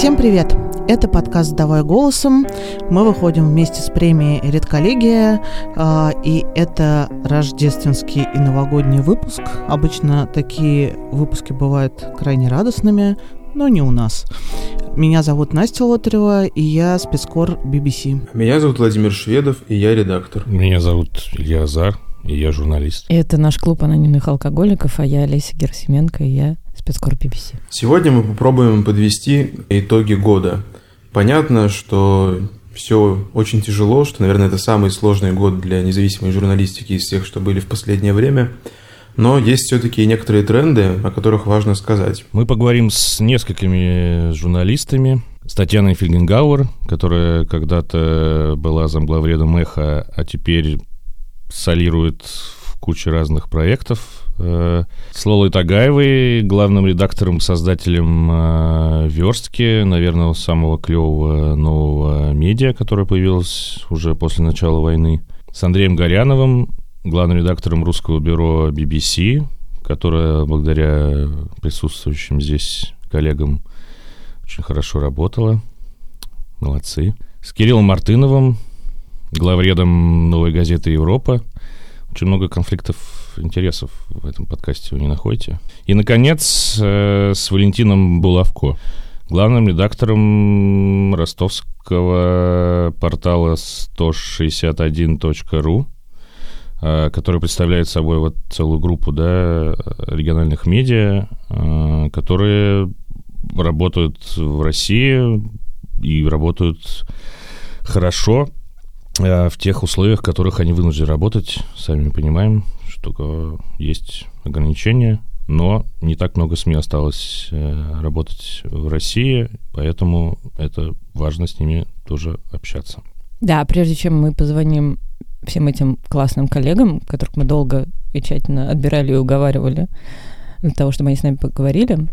Всем привет! Это подкаст «Давай голосом». Мы выходим вместе с премией «Редколлегия», э, и это рождественский и новогодний выпуск. Обычно такие выпуски бывают крайне радостными, но не у нас. Меня зовут Настя Лотарева, и я спецкор BBC. Меня зовут Владимир Шведов, и я редактор. Меня зовут Илья Азар, и я журналист. И это наш клуб анонимных алкоголиков, а я Олеся Герасименко, и я спецкор BBC. Сегодня мы попробуем подвести итоги года. Понятно, что все очень тяжело, что, наверное, это самый сложный год для независимой журналистики из тех, что были в последнее время. Но есть все-таки некоторые тренды, о которых важно сказать. Мы поговорим с несколькими журналистами. С Татьяной Фельгенгауэр, которая когда-то была замглавредом «Эхо», а теперь солирует в куче разных проектов. Э, с Лолой Тагаевой, главным редактором, создателем э, «Верстки», наверное, самого клевого нового медиа, которое появилось уже после начала войны. С Андреем Горяновым, главным редактором русского бюро BBC, которое благодаря присутствующим здесь коллегам очень хорошо работала. Молодцы. С Кириллом Мартыновым, главредом новой газеты «Европа». Очень много конфликтов интересов в этом подкасте вы не находите. И, наконец, э, с Валентином Булавко, главным редактором ростовского портала 161.ru, Э, который представляет собой вот целую группу да, региональных медиа, э, которые работают в России и работают хорошо в тех условиях, в которых они вынуждены работать. Сами понимаем, что есть ограничения, но не так много СМИ осталось работать в России, поэтому это важно с ними тоже общаться. Да, прежде чем мы позвоним всем этим классным коллегам, которых мы долго и тщательно отбирали и уговаривали для того, чтобы они с нами поговорили,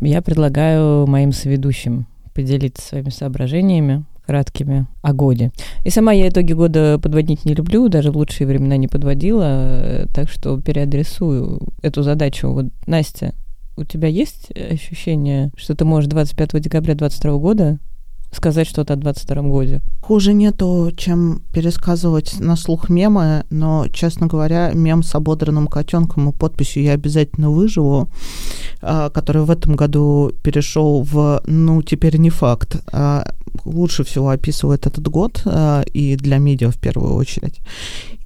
я предлагаю моим соведущим поделиться своими соображениями краткими о годе. И сама я итоги года подводить не люблю, даже в лучшие времена не подводила, так что переадресую эту задачу. Вот, Настя, у тебя есть ощущение, что ты можешь 25 декабря 2022 года сказать что-то о 22 годе. Хуже нету, чем пересказывать на слух мемы, но, честно говоря, мем с ободранным котенком и подписью «Я обязательно выживу», а, который в этом году перешел в «Ну, теперь не факт», а, лучше всего описывает этот год, а, и для медиа в первую очередь.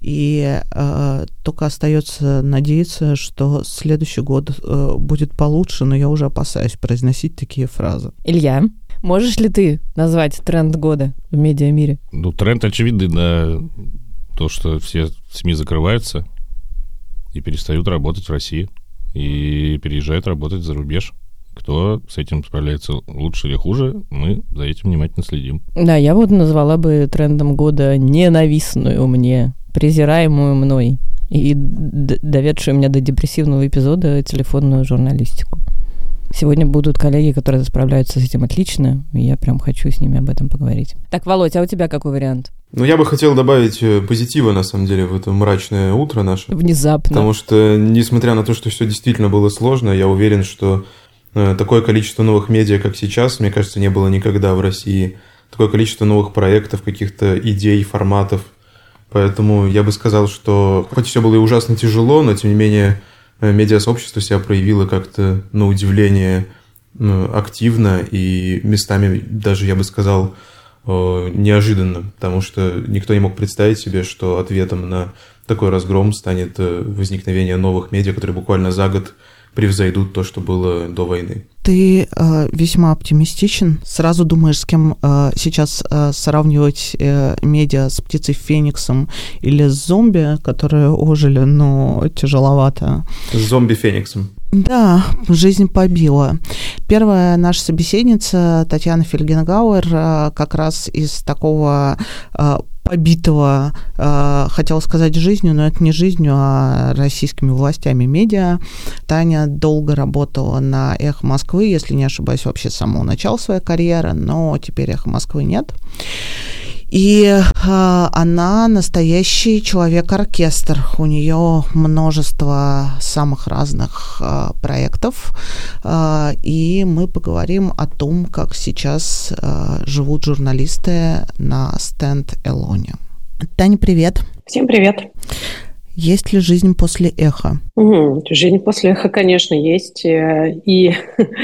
И э, только остается надеяться, что следующий год э, будет получше, но я уже опасаюсь произносить такие фразы. Илья, Можешь ли ты назвать тренд года в медиамире? Ну, тренд очевидный, да, то, что все СМИ закрываются и перестают работать в России, и переезжают работать за рубеж. Кто с этим справляется лучше или хуже, мы за этим внимательно следим. Да, я вот назвала бы трендом года ненавистную мне, презираемую мной и доведшую меня до депрессивного эпизода телефонную журналистику. Сегодня будут коллеги, которые справляются с этим отлично, и я прям хочу с ними об этом поговорить. Так, Володь, а у тебя какой вариант? Ну, я бы хотел добавить э, позитива, на самом деле, в это мрачное утро наше. Внезапно. Потому что, несмотря на то, что все действительно было сложно, я уверен, что такое количество новых медиа, как сейчас, мне кажется, не было никогда в России. Такое количество новых проектов, каких-то идей, форматов. Поэтому я бы сказал, что хоть все было и ужасно тяжело, но тем не менее Э, медиасообщество себя проявило как-то, на удивление, ну, активно и местами даже, я бы сказал, э, неожиданно, потому что никто не мог представить себе, что ответом на такой разгром станет э, возникновение новых медиа, которые буквально за год превзойдут то, что было до войны. Ты э, весьма оптимистичен. Сразу думаешь, с кем э, сейчас э, сравнивать э, медиа с птицей Фениксом или с зомби, которые ожили, но тяжеловато. С зомби Фениксом. Да, жизнь побила. Первая наша собеседница Татьяна Фельгенгауэр э, как раз из такого э, побитого, э, хотела сказать жизнью, но это не жизнью, а российскими властями медиа. Таня долго работала на «Эхо Москвы», если не ошибаюсь, вообще с самого начала своей карьеры, но теперь «Эхо Москвы» нет. И э, она настоящий человек-оркестр. У нее множество самых разных э, проектов. а, и мы поговорим о том, как сейчас а, живут журналисты на стенд Элоне. Таня, привет. Всем привет. Есть ли жизнь после эхо? Угу. Жизнь после эхо, конечно, есть. Э, и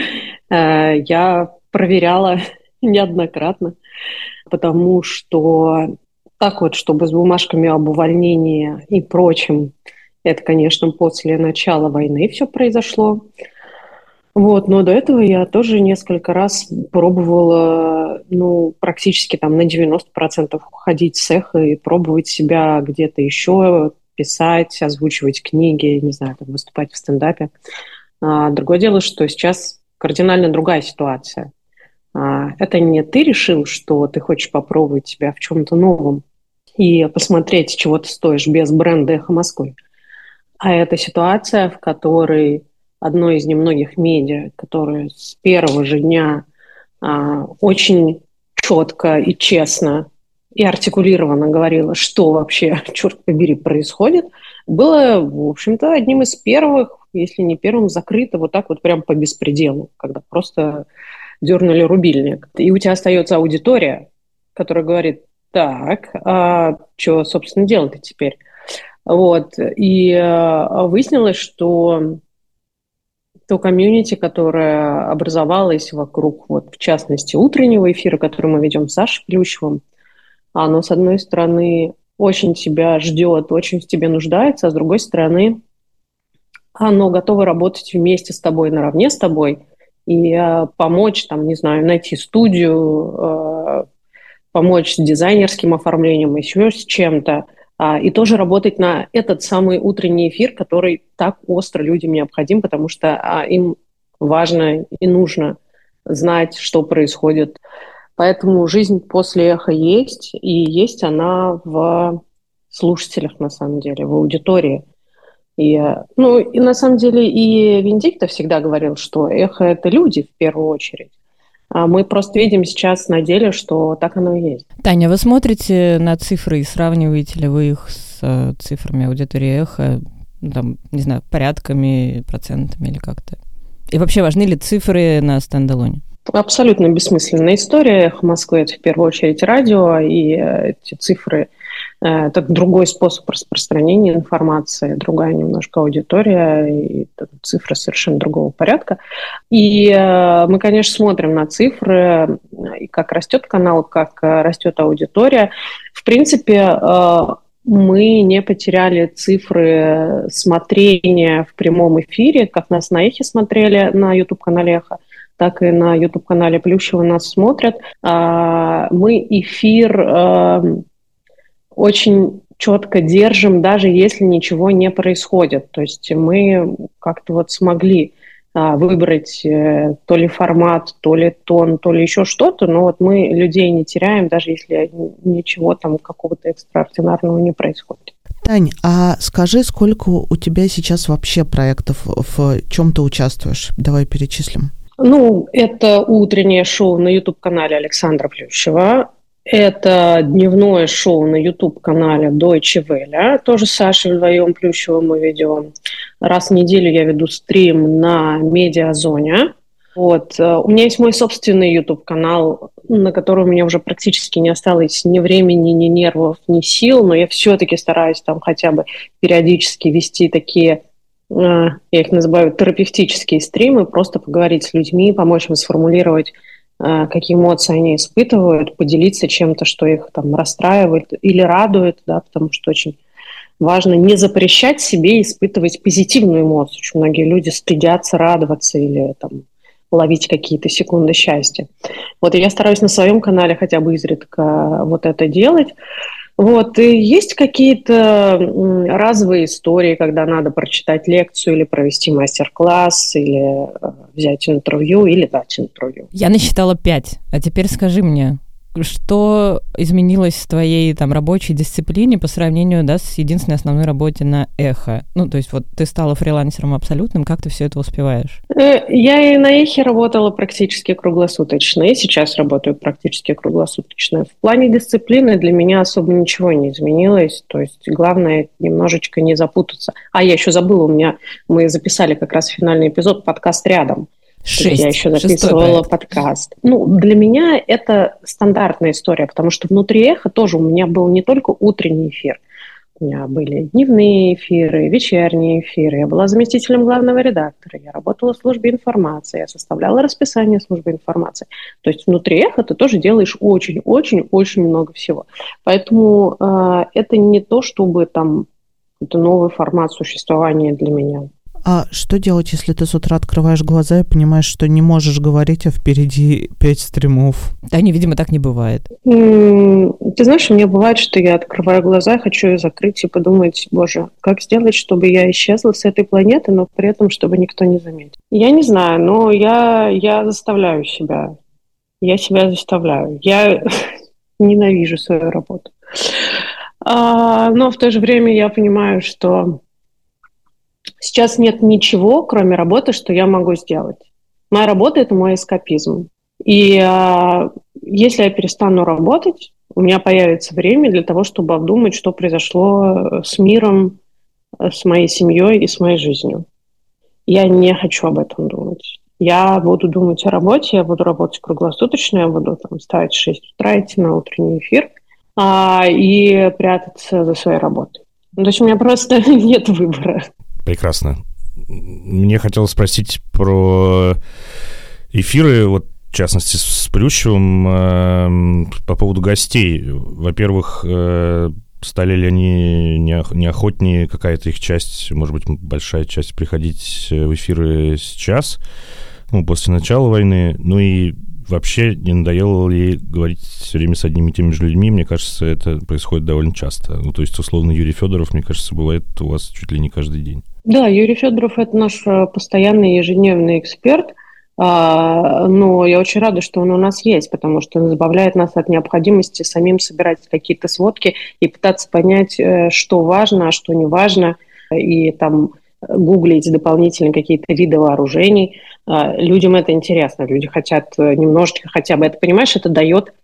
э, я проверяла неоднократно, потому что так вот, чтобы с бумажками об увольнении и прочим, это, конечно, после начала войны все произошло. Вот, но до этого я тоже несколько раз пробовала, ну, практически там на 90% ходить с эхо и пробовать себя где-то еще, писать, озвучивать книги, не знаю, там, выступать в стендапе. А, другое дело, что сейчас кардинально другая ситуация. А, это не ты решил, что ты хочешь попробовать себя в чем-то новом и посмотреть, чего ты стоишь без бренда «Эхо Москвы». А это ситуация, в которой одно из немногих медиа, которое с первого же дня а, очень четко и честно и артикулированно говорила, что вообще, черт побери, происходит, было, в общем-то, одним из первых, если не первым, закрыто вот так вот прям по беспределу, когда просто дернули рубильник. И у тебя остается аудитория, которая говорит, так, а что, собственно, делать-то теперь? Вот. И э, выяснилось, что то комьюнити, которое образовалось вокруг, вот, в частности, утреннего эфира, который мы ведем с Сашей Плющевым, оно, с одной стороны, очень тебя ждет, очень в тебе нуждается, а с другой стороны, оно готово работать вместе с тобой, наравне с тобой, и э, помочь, там, не знаю, найти студию, э, помочь с дизайнерским оформлением, еще с чем-то, э, и тоже работать на этот самый утренний эфир, который так остро людям необходим, потому что им важно и нужно знать, что происходит Поэтому жизнь после эхо есть, и есть она в слушателях, на самом деле, в аудитории. И, ну, и на самом деле и Виндикта всегда говорил, что эхо – это люди в первую очередь. А мы просто видим сейчас на деле, что так оно и есть. Таня, вы смотрите на цифры и сравниваете ли вы их с э, цифрами аудитории эхо, ну, там, не знаю, порядками, процентами или как-то? И вообще важны ли цифры на стендалоне? Абсолютно бессмысленная история. Эхо Москвы – это в первую очередь радио, и э, эти цифры э, – это другой способ распространения информации, другая немножко аудитория, и цифры совершенно другого порядка. И э, мы, конечно, смотрим на цифры, и как растет канал, как растет аудитория. В принципе, мы не потеряли цифры смотрения в прямом эфире, как нас на Эхе смотрели на YouTube-канале Эхо так и на YouTube-канале Плющева нас смотрят. А, мы эфир эм, очень четко держим, даже если ничего не происходит. То есть мы как-то вот смогли а, выбрать э, то ли формат, то ли тон, то ли еще что-то, но вот мы людей не теряем, даже если ничего там какого-то экстраординарного не происходит. Тань, а скажи, сколько у тебя сейчас вообще проектов, в чем ты участвуешь? Давай перечислим. Ну, это утреннее шоу на YouTube-канале Александра Плющева. Это дневное шоу на YouTube-канале Deutsche Welle. Тоже с Сашей вдвоем Плющевым мы ведем. Раз в неделю я веду стрим на Медиазоне. Вот. Э, у меня есть мой собственный YouTube-канал, на который у меня уже практически не осталось ни времени, ни нервов, ни сил, но я все-таки стараюсь там хотя бы периодически вести такие Э, я их называю терапевтические стримы, просто поговорить с людьми, помочь им сформулировать, какие эмоции они испытывают, поделиться чем-то, что их там расстраивает или радует, да, потому что очень важно не запрещать себе испытывать позитивную эмоцию. Очень многие люди стыдятся радоваться или там, ловить какие-то секунды счастья. Вот я стараюсь на своем канале хотя бы изредка вот это делать. Вот, и есть какие-то разовые истории, когда надо прочитать лекцию или провести мастер-класс, или э, взять интервью, или дать интервью. Я насчитала пять, а теперь скажи мне, что изменилось в твоей там рабочей дисциплине по сравнению да, с единственной основной работе на эхо? Ну, то есть вот ты стала фрилансером абсолютным, как ты все это успеваешь? Э, я и на эхе работала практически круглосуточно, и сейчас работаю практически круглосуточно. В плане дисциплины для меня особо ничего не изменилось, то есть главное немножечко не запутаться. А, я еще забыла, у меня мы записали как раз финальный эпизод подкаст рядом. Шесть. Я еще записывала подкаст. Ну, для меня это стандартная история, потому что внутри эхо тоже у меня был не только утренний эфир. У меня были дневные эфиры, вечерние эфиры. Я была заместителем главного редактора. Я работала в службе информации. Я составляла расписание службы информации. То есть внутри эхо ты тоже делаешь очень-очень-очень много всего. Поэтому э, это не то, чтобы там это новый формат существования для меня. А что делать, если ты с утра открываешь глаза и понимаешь, что не можешь говорить, а впереди пять стримов? Да, не, видимо, так не бывает. Ты знаешь, у меня бывает, что я открываю глаза, хочу ее закрыть и подумать, боже, как сделать, чтобы я исчезла с этой планеты, но при этом, чтобы никто не заметил. Я не знаю, но я, я заставляю себя. Я себя заставляю. Я ненавижу свою работу. А, но в то же время я понимаю, что Сейчас нет ничего, кроме работы, что я могу сделать. Моя работа – это мой эскапизм. И э, если я перестану работать, у меня появится время для того, чтобы обдумать, что произошло с миром, с моей семьей и с моей жизнью. Я не хочу об этом думать. Я буду думать о работе, я буду работать круглосуточно, я буду там, вставать в 6 утра, идти на утренний эфир а, и прятаться за своей работой. Ну, то есть у меня просто нет выбора. Прекрасно. Мне хотелось спросить про эфиры, вот в частности с Плющевым, э, по поводу гостей. Во-первых, э, стали ли они неохотнее, какая-то их часть, может быть, большая часть, приходить в эфиры сейчас, ну, после начала войны, ну и вообще не надоело ли говорить все время с одними и теми же людьми? Мне кажется, это происходит довольно часто. Ну, то есть, условно, Юрий Федоров, мне кажется, бывает у вас чуть ли не каждый день. Да, Юрий Федоров – это наш э, постоянный ежедневный эксперт, а, но я очень рада, что он у нас есть, потому что он избавляет нас от необходимости самим собирать какие-то сводки и пытаться понять, э, что важно, а что не важно, и там гуглить дополнительно какие-то виды вооружений. А, людям это интересно, люди хотят э, немножечко хотя бы это, понимаешь, это дает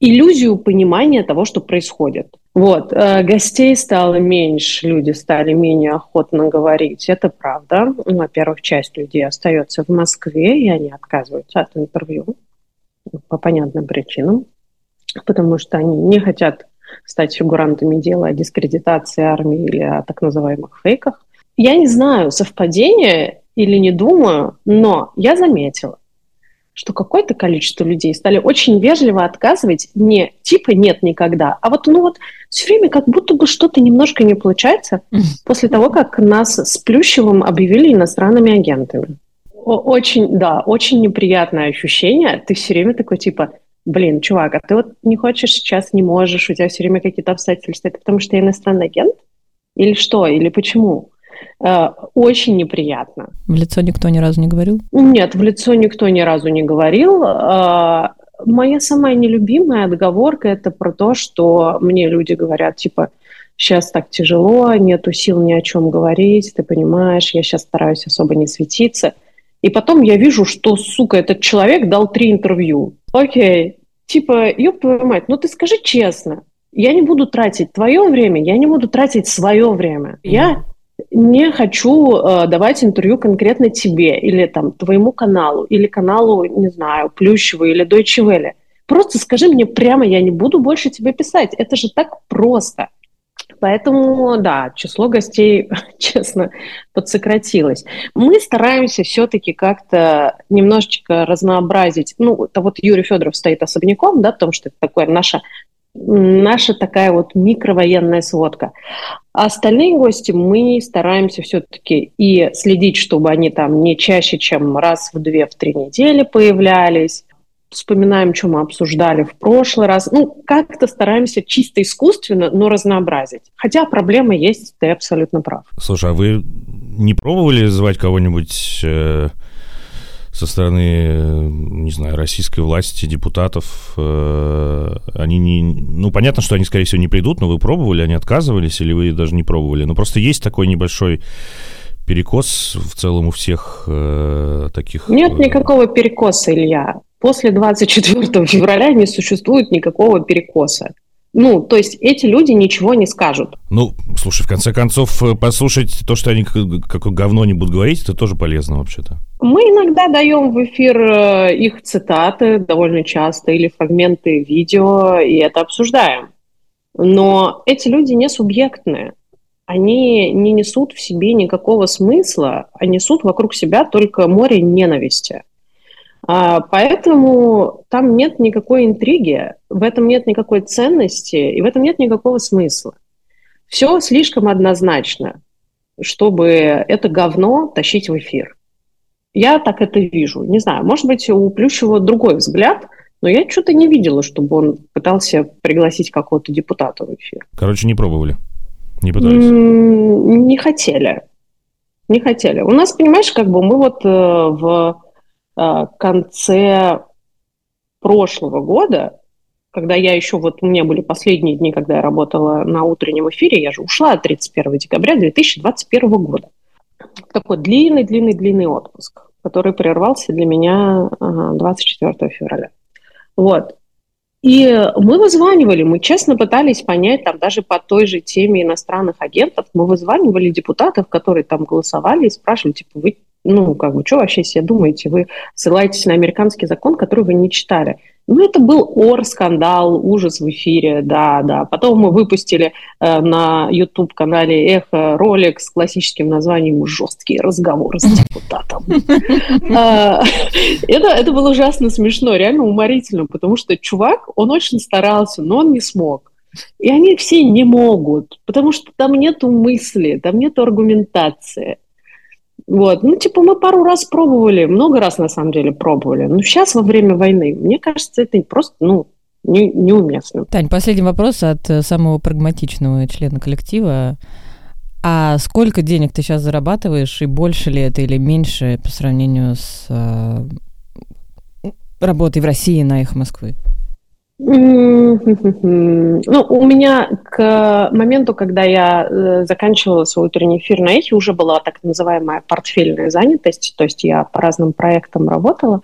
иллюзию понимания того, что происходит. Вот, э, гостей стало меньше, люди стали менее охотно говорить, это правда. Во-первых, часть людей остается в Москве, и они отказываются от интервью по понятным причинам, потому что они не хотят стать фигурантами дела о дискредитации армии или о так называемых фейках. Я не знаю, совпадение или не думаю, но я заметила, что какое-то количество людей стали очень вежливо отказывать не типа нет никогда, а вот ну вот все время как будто бы что-то немножко не получается после того, как нас с Плющевым объявили иностранными агентами. Очень, да, очень неприятное ощущение. Ты все время такой типа, блин, чувак, а ты вот не хочешь сейчас, не можешь, у тебя все время какие-то обстоятельства. Это потому что я иностранный агент? Или что? Или почему? Э, очень неприятно. В лицо никто ни разу не говорил? Нет, в лицо никто ни разу не говорил. Э, моя самая нелюбимая отговорка – это про то, что мне люди говорят, типа, сейчас так тяжело, нету сил ни о чем говорить, ты понимаешь, я сейчас стараюсь особо не светиться. И потом я вижу, что, сука, этот человек дал три интервью. Окей, типа, ёб твою мать, ну ты скажи честно, я не буду тратить твое время, я не буду тратить свое время. Я не хочу э, давать интервью конкретно тебе или там твоему каналу, или каналу, не знаю, Плющева или Deutsche Welle. Просто скажи мне прямо, я не буду больше тебе писать. Это же так просто. Поэтому, да, число гостей, честно, подсократилось. Мы стараемся все-таки как-то немножечко разнообразить. Ну, то вот Юрий Федоров стоит особняком, да, потому что это такое наше наша такая вот микровоенная сводка. А остальные гости мы стараемся все-таки и следить, чтобы они там не чаще, чем раз в две, в три недели появлялись. Вспоминаем, что мы обсуждали в прошлый раз. Ну, как-то стараемся чисто искусственно, но разнообразить. Хотя проблема есть, ты абсолютно прав. Слушай, а вы не пробовали звать кого-нибудь э, со стороны, не знаю, российской власти, депутатов, э, они не... Ну, понятно, что они, скорее всего, не придут, но вы пробовали, они отказывались, или вы даже не пробовали? Но просто есть такой небольшой перекос в целом у всех э, таких... Нет э, никакого перекоса, Илья. После 24 февраля не существует никакого перекоса. Ну, то есть эти люди ничего не скажут. Ну, слушай, в конце концов, э, послушать то, что они какое говно не будут говорить, это тоже полезно вообще-то. Мы иногда даем в эфир э, их цитаты довольно часто или фрагменты видео, и это обсуждаем. Но эти люди не субъектные. Они не несут в себе никакого смысла, а несут вокруг себя только море ненависти. А, поэтому там нет никакой интриги, в этом нет никакой ценности, и в этом нет никакого смысла. Все слишком однозначно, чтобы это говно тащить в эфир. Я так это вижу. Не знаю, может быть, у Плющева другой взгляд, но я что-то не видела, чтобы он пытался пригласить какого-то депутата в эфир. Короче, не пробовали? Не пытались? Не хотели. Не хотели. У нас, понимаешь, как бы мы вот э, в э, конце прошлого года когда я еще, вот у меня были последние дни, когда я работала на утреннем эфире, я же ушла 31 декабря 2021 года. Такой длинный-длинный-длинный отпуск, который прервался для меня 24 февраля. Вот. И мы вызванивали, мы честно пытались понять, там даже по той же теме иностранных агентов, мы вызванивали депутатов, которые там голосовали и спрашивали, типа, вы, ну, как бы, что вообще себе думаете? Вы ссылаетесь на американский закон, который вы не читали. Ну, это был ор, скандал, ужас в эфире, да, да. Потом мы выпустили э, на YouTube-канале «Эхо» ролик с классическим названием «Жесткие разговоры с депутатом». А, это, это было ужасно смешно, реально уморительно, потому что чувак, он очень старался, но он не смог. И они все не могут, потому что там нету мысли, там нету аргументации. Вот. Ну, типа, мы пару раз пробовали, много раз, на самом деле, пробовали. Но сейчас, во время войны, мне кажется, это просто, ну, не, неуместно. Тань, последний вопрос от э, самого прагматичного члена коллектива. А сколько денег ты сейчас зарабатываешь, и больше ли это или меньше по сравнению с э, работой в России на их Москвы? Ну, у меня к моменту, когда я э, заканчивала свой утренний эфир на эхе, уже была так называемая портфельная занятость, то есть я по разным проектам работала.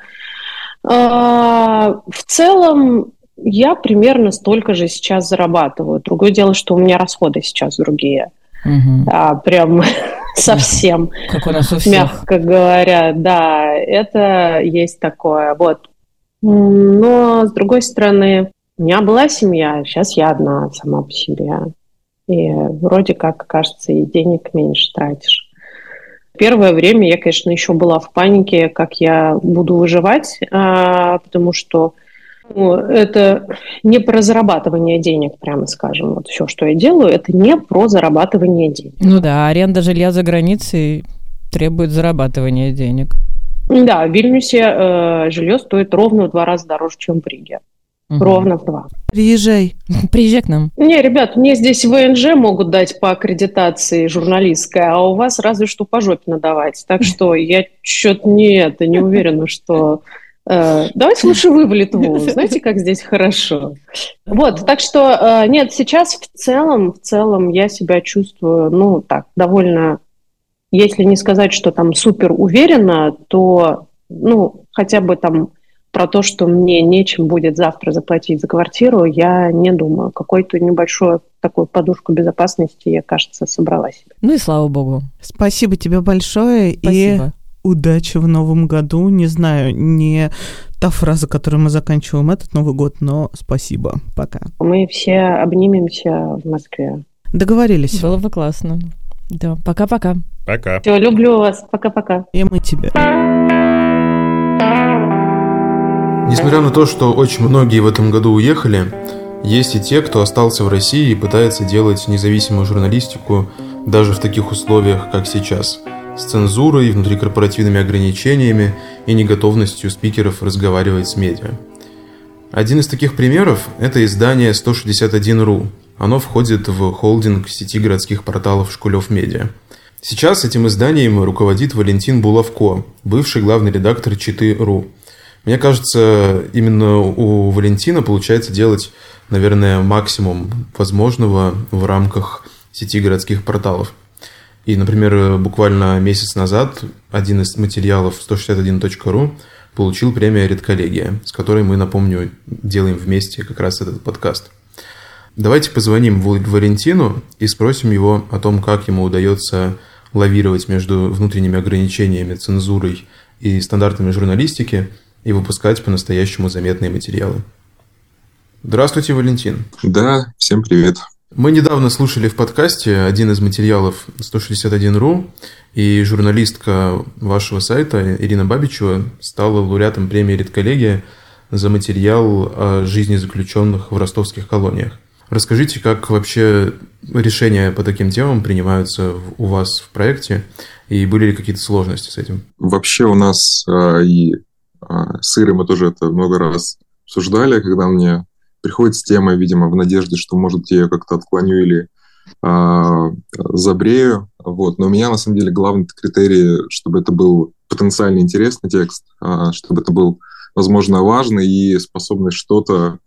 А, в целом я примерно столько же сейчас зарабатываю. Другое дело, что у меня расходы сейчас другие. Угу. А, прям совсем. Как у нас у всех. Мягко говоря, да, это есть такое. Вот. Но, с другой стороны, у меня была семья, сейчас я одна сама по себе. И вроде как, кажется, и денег меньше тратишь. Первое время я, конечно, еще была в панике, как я буду выживать, а, потому что ну, это не про зарабатывание денег, прямо скажем. Вот все, что я делаю, это не про зарабатывание денег. Ну да, аренда жилья за границей требует зарабатывания денег. Да, в Вильнюсе э, жилье стоит ровно в два раза дороже, чем в Риге. Угу. Ровно в два. Приезжай. Приезжай к нам. Не, ребят, мне здесь ВНЖ могут дать по аккредитации журналистской, а у вас разве что по жопе надавать. Так что я что-то не это, не уверена, что... Э, давайте лучше вы в Литву. Знаете, как здесь хорошо. Вот, так что э, нет, сейчас в целом, в целом я себя чувствую, ну, так, довольно если не сказать, что там супер уверенно, то, ну, хотя бы там про то, что мне нечем будет завтра заплатить за квартиру, я не думаю. Какую-то небольшую такую подушку безопасности я, кажется, собрала себе. Ну и слава богу. Спасибо тебе большое. Спасибо. И удачи в новом году. Не знаю, не та фраза, которой мы заканчиваем этот Новый год, но спасибо. Пока. Мы все обнимемся в Москве. Договорились. Было бы классно. Да, пока-пока. Пока. Все, люблю вас. Пока-пока. И мы тебя. Несмотря на то, что очень многие в этом году уехали, есть и те, кто остался в России и пытается делать независимую журналистику даже в таких условиях, как сейчас, с цензурой, внутрикорпоративными ограничениями и неготовностью спикеров разговаривать с медиа. Один из таких примеров – это издание 161.ru, оно входит в холдинг сети городских порталов Шкулев Медиа. Сейчас этим изданием руководит Валентин Булавко, бывший главный редактор Читы.ру. Мне кажется, именно у Валентина получается делать, наверное, максимум возможного в рамках сети городских порталов. И, например, буквально месяц назад один из материалов 161.ru получил премию «Редколлегия», с которой мы, напомню, делаем вместе как раз этот подкаст – Давайте позвоним Валентину и спросим его о том, как ему удается лавировать между внутренними ограничениями, цензурой и стандартами журналистики и выпускать по-настоящему заметные материалы. Здравствуйте, Валентин. Да, всем привет. Мы недавно слушали в подкасте один из материалов 161.ru, и журналистка вашего сайта Ирина Бабичева стала лауреатом премии «Редколлегия» за материал о жизни заключенных в ростовских колониях. Расскажите, как вообще решения по таким темам принимаются у вас в проекте, и были ли какие-то сложности с этим? Вообще у нас э, и э, с Ирой мы тоже это много раз обсуждали, когда мне приходит с темой, видимо, в надежде, что, может, я ее как-то отклоню или э, забрею. Вот. Но у меня, на самом деле, главный критерий, чтобы это был потенциально интересный текст, э, чтобы это был, возможно, важный и способный что-то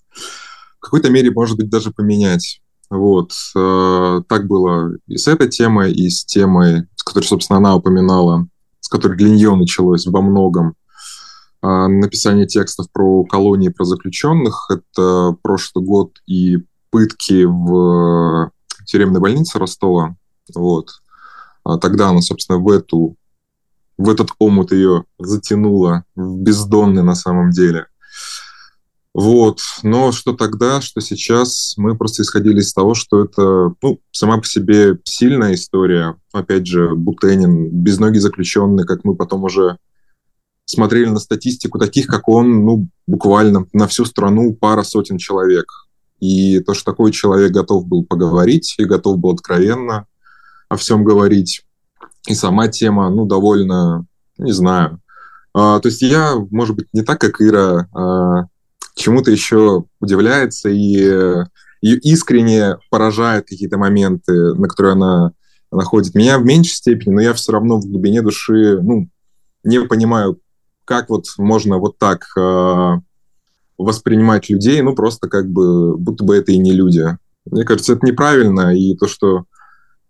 в какой-то мере, может быть, даже поменять. Вот. Э, так было и с этой темой, и с темой, с которой, собственно, она упоминала, с которой для нее началось во многом а, написание текстов про колонии, про заключенных. Это прошлый год и пытки в тюремной больнице Ростова. Вот. А тогда она, собственно, в эту в этот омут ее затянуло, в бездонный на самом деле. Вот. Но что тогда, что сейчас, мы просто исходили из того, что это ну, сама по себе сильная история. Опять же, Бутенин, безногий заключенный, как мы потом уже смотрели на статистику, таких, как он, ну, буквально на всю страну пара сотен человек. И то, что такой человек готов был поговорить и готов был откровенно о всем говорить. И сама тема, ну, довольно, не знаю. А, то есть я, может быть, не так, как Ира, а, чему-то еще удивляется и ее искренне поражает какие-то моменты, на которые она находит. Меня в меньшей степени, но я все равно в глубине души, ну, не понимаю, как вот можно вот так э, воспринимать людей, ну, просто как бы, будто бы это и не люди. Мне кажется, это неправильно, и то, что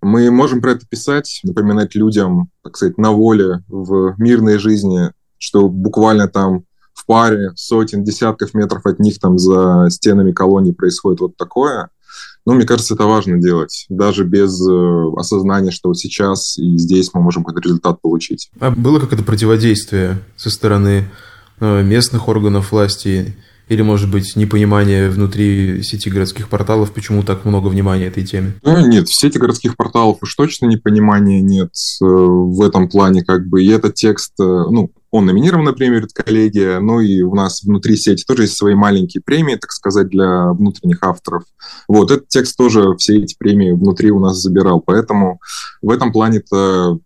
мы можем про это писать, напоминать людям, так сказать, на воле, в мирной жизни, что буквально там в паре сотен, десятков метров от них там за стенами колонии происходит вот такое – ну, мне кажется, это важно делать, даже без э, осознания, что вот сейчас и здесь мы можем какой-то результат получить. А было какое-то противодействие со стороны э, местных органов власти или, может быть, непонимание внутри сети городских порталов, почему так много внимания этой теме? Ну, нет, в сети городских порталов уж точно непонимания нет э, в этом плане, как бы, и этот текст, э, ну, он номинирован на премию «Редколлегия», ну и у нас внутри сети тоже есть свои маленькие премии, так сказать, для внутренних авторов. Вот, этот текст тоже все эти премии внутри у нас забирал, поэтому в этом плане-то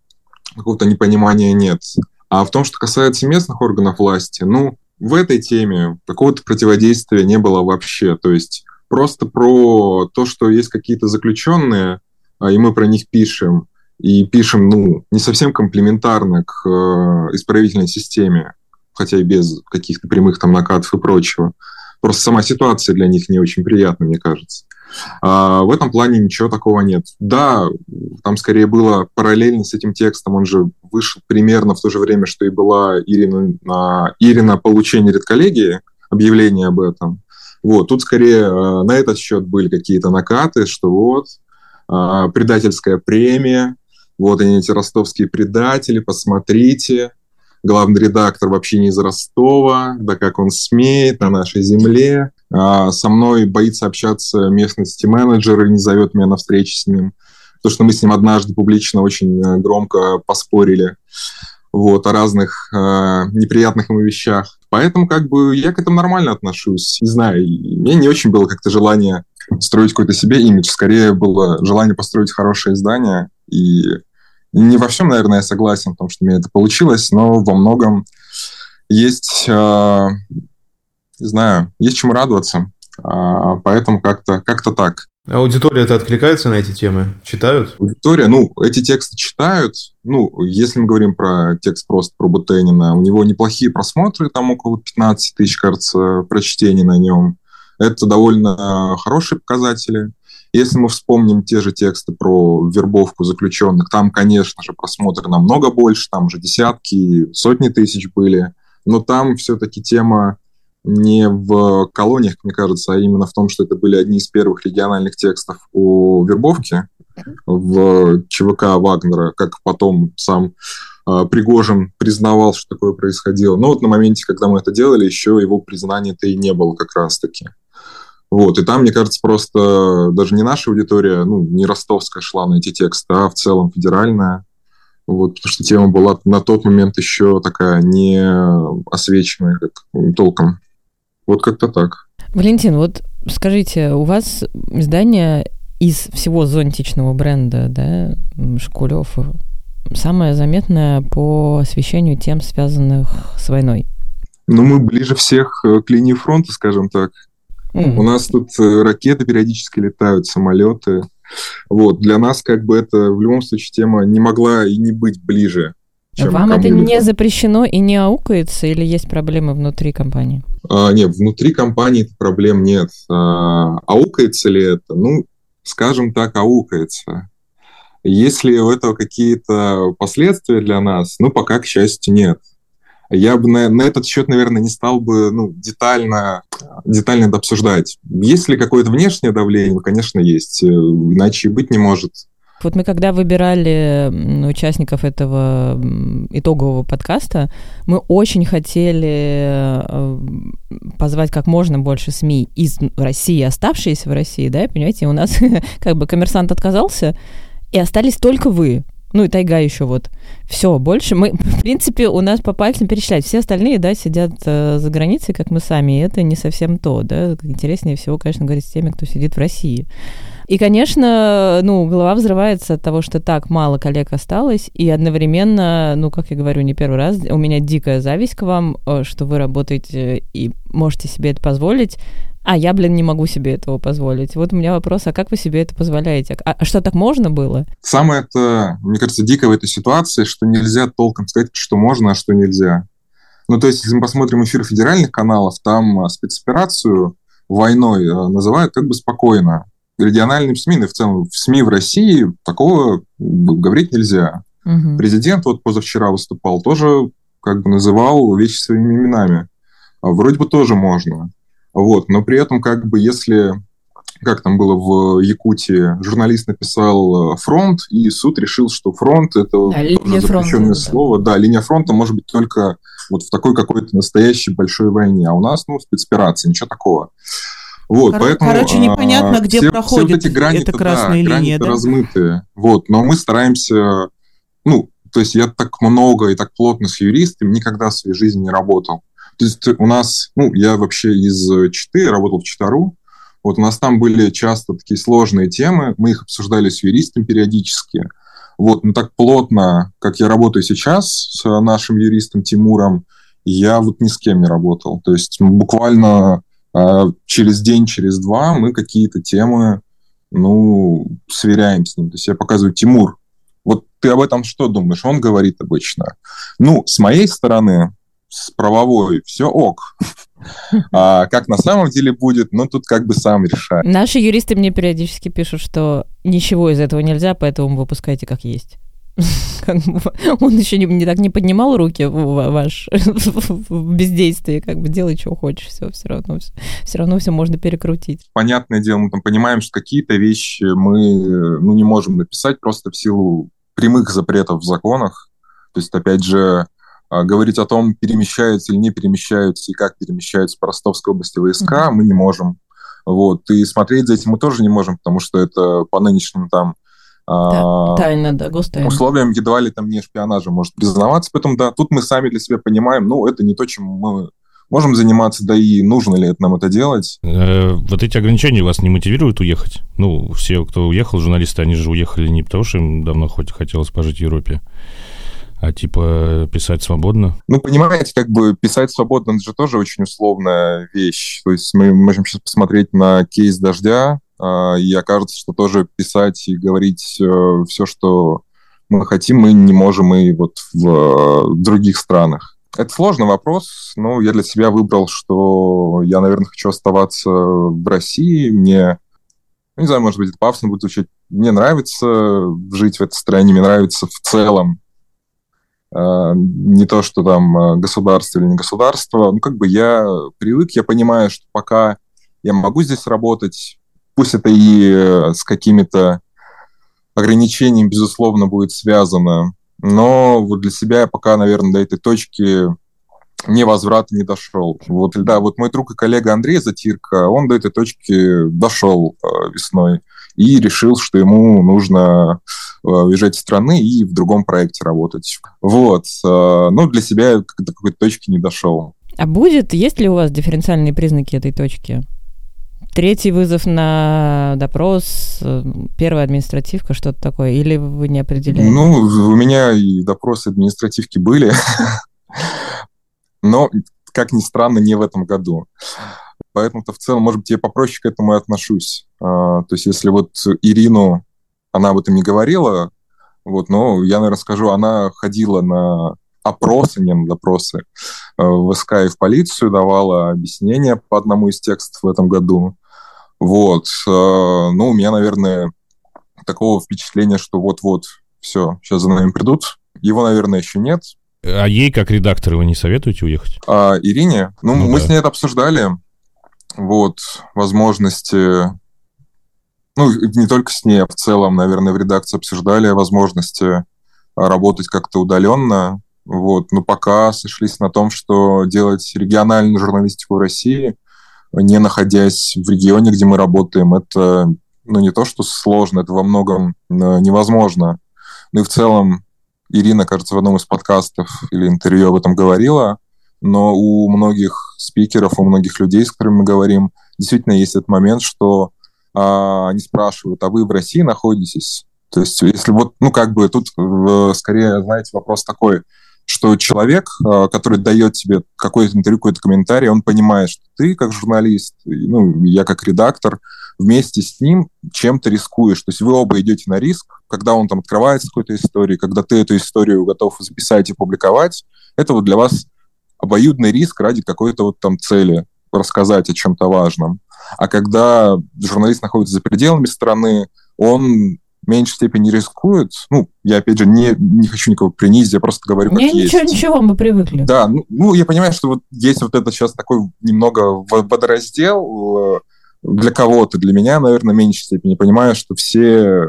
какого-то непонимания нет. А в том, что касается местных органов власти, ну, в этой теме какого-то противодействия не было вообще. То есть просто про то, что есть какие-то заключенные, а, и мы про них пишем, и пишем, ну, не совсем комплементарно к э, исправительной системе, хотя и без каких-то прямых там накатов и прочего. Просто сама ситуация для них не очень приятна, мне кажется. А в этом плане ничего такого нет. Да, там скорее было параллельно с этим текстом, он же вышел примерно в то же время, что и была Ирина, на, Ирина получение редколлегии, объявление об этом. Вот, тут скорее э, на этот счет были какие-то накаты, что вот, э, предательская премия, вот они эти ростовские предатели, посмотрите, главный редактор вообще не из Ростова, да как он смеет на нашей земле. А со мной боится общаться местности менеджер и не зовет меня на встречи с ним. То, что мы с ним однажды публично очень э, громко поспорили вот, о разных э, неприятных ему вещах. Поэтому как бы я к этому нормально отношусь. Не знаю, мне не очень было как-то желание строить какой-то себе имидж. Скорее было желание построить хорошее издание. И не во всем, наверное, я согласен, потому что у меня это получилось, но во многом есть э, не знаю, есть чему радоваться. А, поэтому как-то как так. А аудитория это откликается на эти темы? Читают? Аудитория, ну, эти тексты читают. Ну, если мы говорим про текст просто про Бутенина, у него неплохие просмотры, там около 15 тысяч, кажется, прочтений на нем. Это довольно хорошие показатели. Если мы вспомним те же тексты про вербовку заключенных, там, конечно же, просмотры намного больше, там уже десятки, сотни тысяч были. Но там все-таки тема не в колониях, мне кажется, а именно в том, что это были одни из первых региональных текстов о вербовке в ЧВК Вагнера, как потом сам а, Пригожин признавал, что такое происходило. Но вот на моменте, когда мы это делали, еще его признания-то и не было как раз-таки. Вот, и там, мне кажется, просто даже не наша аудитория, ну, не ростовская шла на эти тексты, а в целом федеральная. Вот, потому что тема была на тот момент еще такая не освеченная как толком. Вот как-то так. Валентин, вот скажите, у вас издание из всего зонтичного бренда, да, Шкулев, самое заметное по освещению тем, связанных с войной? Ну, мы ближе всех э, к линии фронта, скажем так. У нас тут э, ракеты периодически летают, самолеты. Вот, для нас как бы это в любом случае тема не могла и не быть ближе. Чем Вам это не запрещено и не аукается, или есть проблемы внутри компании? А, нет, внутри компании проблем нет. А, аукается ли это? Ну, скажем так, аукается. Есть ли у этого какие-то последствия для нас? Ну, пока, к счастью, нет. Я бы на, на этот счет, наверное, не стал бы ну, детально, детально это обсуждать. Есть ли какое-то внешнее давление? Конечно, есть. Э, иначе и быть не может. Вот мы когда выбирали участников этого итогового подкаста, мы очень хотели э, позвать как можно больше СМИ из России, оставшиеся в России, да, понимаете, у нас как бы коммерсант отказался, и остались только вы. Ну и тайга еще вот. Все, больше мы, в принципе, у нас по пальцам перечислять. Все остальные, да, сидят э, за границей, как мы сами, и это не совсем то, да. Интереснее всего, конечно, говорить с теми, кто сидит в России. И, конечно, ну, голова взрывается от того, что так мало коллег осталось, и одновременно, ну, как я говорю, не первый раз, у меня дикая зависть к вам, э, что вы работаете и можете себе это позволить, а я, блин, не могу себе этого позволить. Вот у меня вопрос, а как вы себе это позволяете? А, а что, так можно было? Самое это, мне кажется, дико в этой ситуации, что нельзя толком сказать, что можно, а что нельзя. Ну, то есть, если мы посмотрим эфир федеральных каналов, там спецоперацию войной э, называют как бы спокойно региональным СМИ, и в целом в СМИ в России такого говорить нельзя. Угу. Президент вот позавчера выступал, тоже как бы называл вещи своими именами. А вроде бы тоже можно. Вот, но при этом как бы если как там было в Якутии, журналист написал э, фронт, и суд решил, что фронт это да, запрещенное фронта, слово. Да. да, линия фронта может быть только вот в такой какой-то настоящей большой войне, а у нас, ну, спецоперация, ничего такого. Вот, Кор- поэтому, короче, непонятно, где все, проходит все вот эти грани эта красная да, линия, да? размытые. Вот, но мы стараемся, ну, то есть я так много и так плотно с юристами никогда в своей жизни не работал. То есть у нас, ну, я вообще из ЧТ, работал в ЧТАРУ, вот у нас там были часто такие сложные темы, мы их обсуждали с юристом периодически. Вот, но так плотно, как я работаю сейчас с нашим юристом Тимуром, я вот ни с кем не работал. То есть буквально а через день, через два мы какие-то темы, ну, сверяем с ним. То есть я показываю, Тимур, вот ты об этом что думаешь? Он говорит обычно. Ну, с моей стороны, с правовой, все ок. А как на самом деле будет, ну, тут как бы сам решает. Наши юристы мне периодически пишут, что ничего из этого нельзя, поэтому выпускайте как есть. он еще не, не так не поднимал руки ваш в бездействии, как бы делай, чего хочешь, все, все равно, все, все равно все можно перекрутить. Понятное дело, мы там понимаем, что какие-то вещи мы ну, не можем написать просто в силу прямых запретов в законах. То есть, опять же, говорить о том, перемещаются или не перемещаются, и как перемещаются по Ростовской области войска, mm-hmm. мы не можем. Вот. И смотреть за этим мы тоже не можем, потому что это по нынешним там да, тайна, да, гостайна. Условиям едва ли там не шпионажа может признаваться. Поэтому, да, тут мы сами для себя понимаем, ну, это не то, чем мы можем заниматься, да и нужно ли это нам это делать. Э, вот эти ограничения вас не мотивируют уехать? Ну, все, кто уехал, журналисты, они же уехали не потому, что им давно хоть хотелось пожить в Европе, а типа писать свободно? Ну, понимаете, как бы писать свободно, это же тоже очень условная вещь. То есть мы можем сейчас посмотреть на кейс «Дождя», а, и окажется, что тоже писать и говорить э, все, что мы хотим, мы не можем и вот в э, других странах. Это сложный вопрос, но я для себя выбрал, что я, наверное, хочу оставаться в России. Мне, ну, не знаю, может быть, это пафосно будет звучать. Мне нравится жить в этой стране, мне нравится в целом не то, что там государство или не государство. Ну, как бы я привык, я понимаю, что пока я могу здесь работать, пусть это и э, с какими-то ограничениями, безусловно, будет связано. но вот для себя я пока, наверное, до этой точки невозврата не дошел. Вот, да, вот мой друг и коллега Андрей Затирка, он до этой точки дошел э, весной и решил, что ему нужно э, уезжать из страны и в другом проекте работать. Вот. Э, ну, для себя до какой-то точки не дошел. А будет, есть ли у вас дифференциальные признаки этой точки? Третий вызов на допрос, первая административка, что-то такое, или вы не определяете? Ну, у меня и допросы административки были, но, как ни странно, не в этом году. Поэтому-то в целом, может быть, я попроще к этому и отношусь. А, то есть если вот Ирину, она об этом не говорила, вот, но я, наверное, скажу, она ходила на опросы, не на допросы, э, в СК и в полицию, давала объяснения по одному из текстов в этом году. Вот. Э, ну, у меня, наверное, такого впечатления, что вот-вот, все, сейчас за нами придут. Его, наверное, еще нет. А ей, как редактору, вы не советуете уехать? А, Ирине? Ну, ну мы да. с ней это обсуждали. Вот, возможности... Ну, не только с ней, а в целом, наверное, в редакции обсуждали возможности работать как-то удаленно. Вот, но пока сошлись на том, что делать региональную журналистику в России, не находясь в регионе, где мы работаем, это ну, не то, что сложно, это во многом э, невозможно. Ну и в целом Ирина, кажется, в одном из подкастов или интервью об этом говорила, но у многих спикеров, у многих людей, с которыми мы говорим, действительно есть этот момент, что а, они спрашивают, а вы в России находитесь? То есть, если вот, ну, как бы тут э, скорее, знаете, вопрос такой, что человек, э, который дает тебе какое-то интервью, какой-то комментарий, он понимает, что ты как журналист, ну, я как редактор, вместе с ним чем-то рискуешь. То есть вы оба идете на риск, когда он там открывается какой-то историей, когда ты эту историю готов записать и публиковать, это вот для вас обоюдный риск ради какой-то вот там цели рассказать о чем-то важном. А когда журналист находится за пределами страны, он в меньшей степени рискует. Ну, я, опять же, не, не хочу никого принизить, я просто говорю, как не, ничего, есть. Ничего, мы привыкли. Да, ну, ну, я понимаю, что вот есть вот это сейчас такой немного водораздел э, для кого-то, для меня, наверное, в меньшей степени. Понимаю, что все,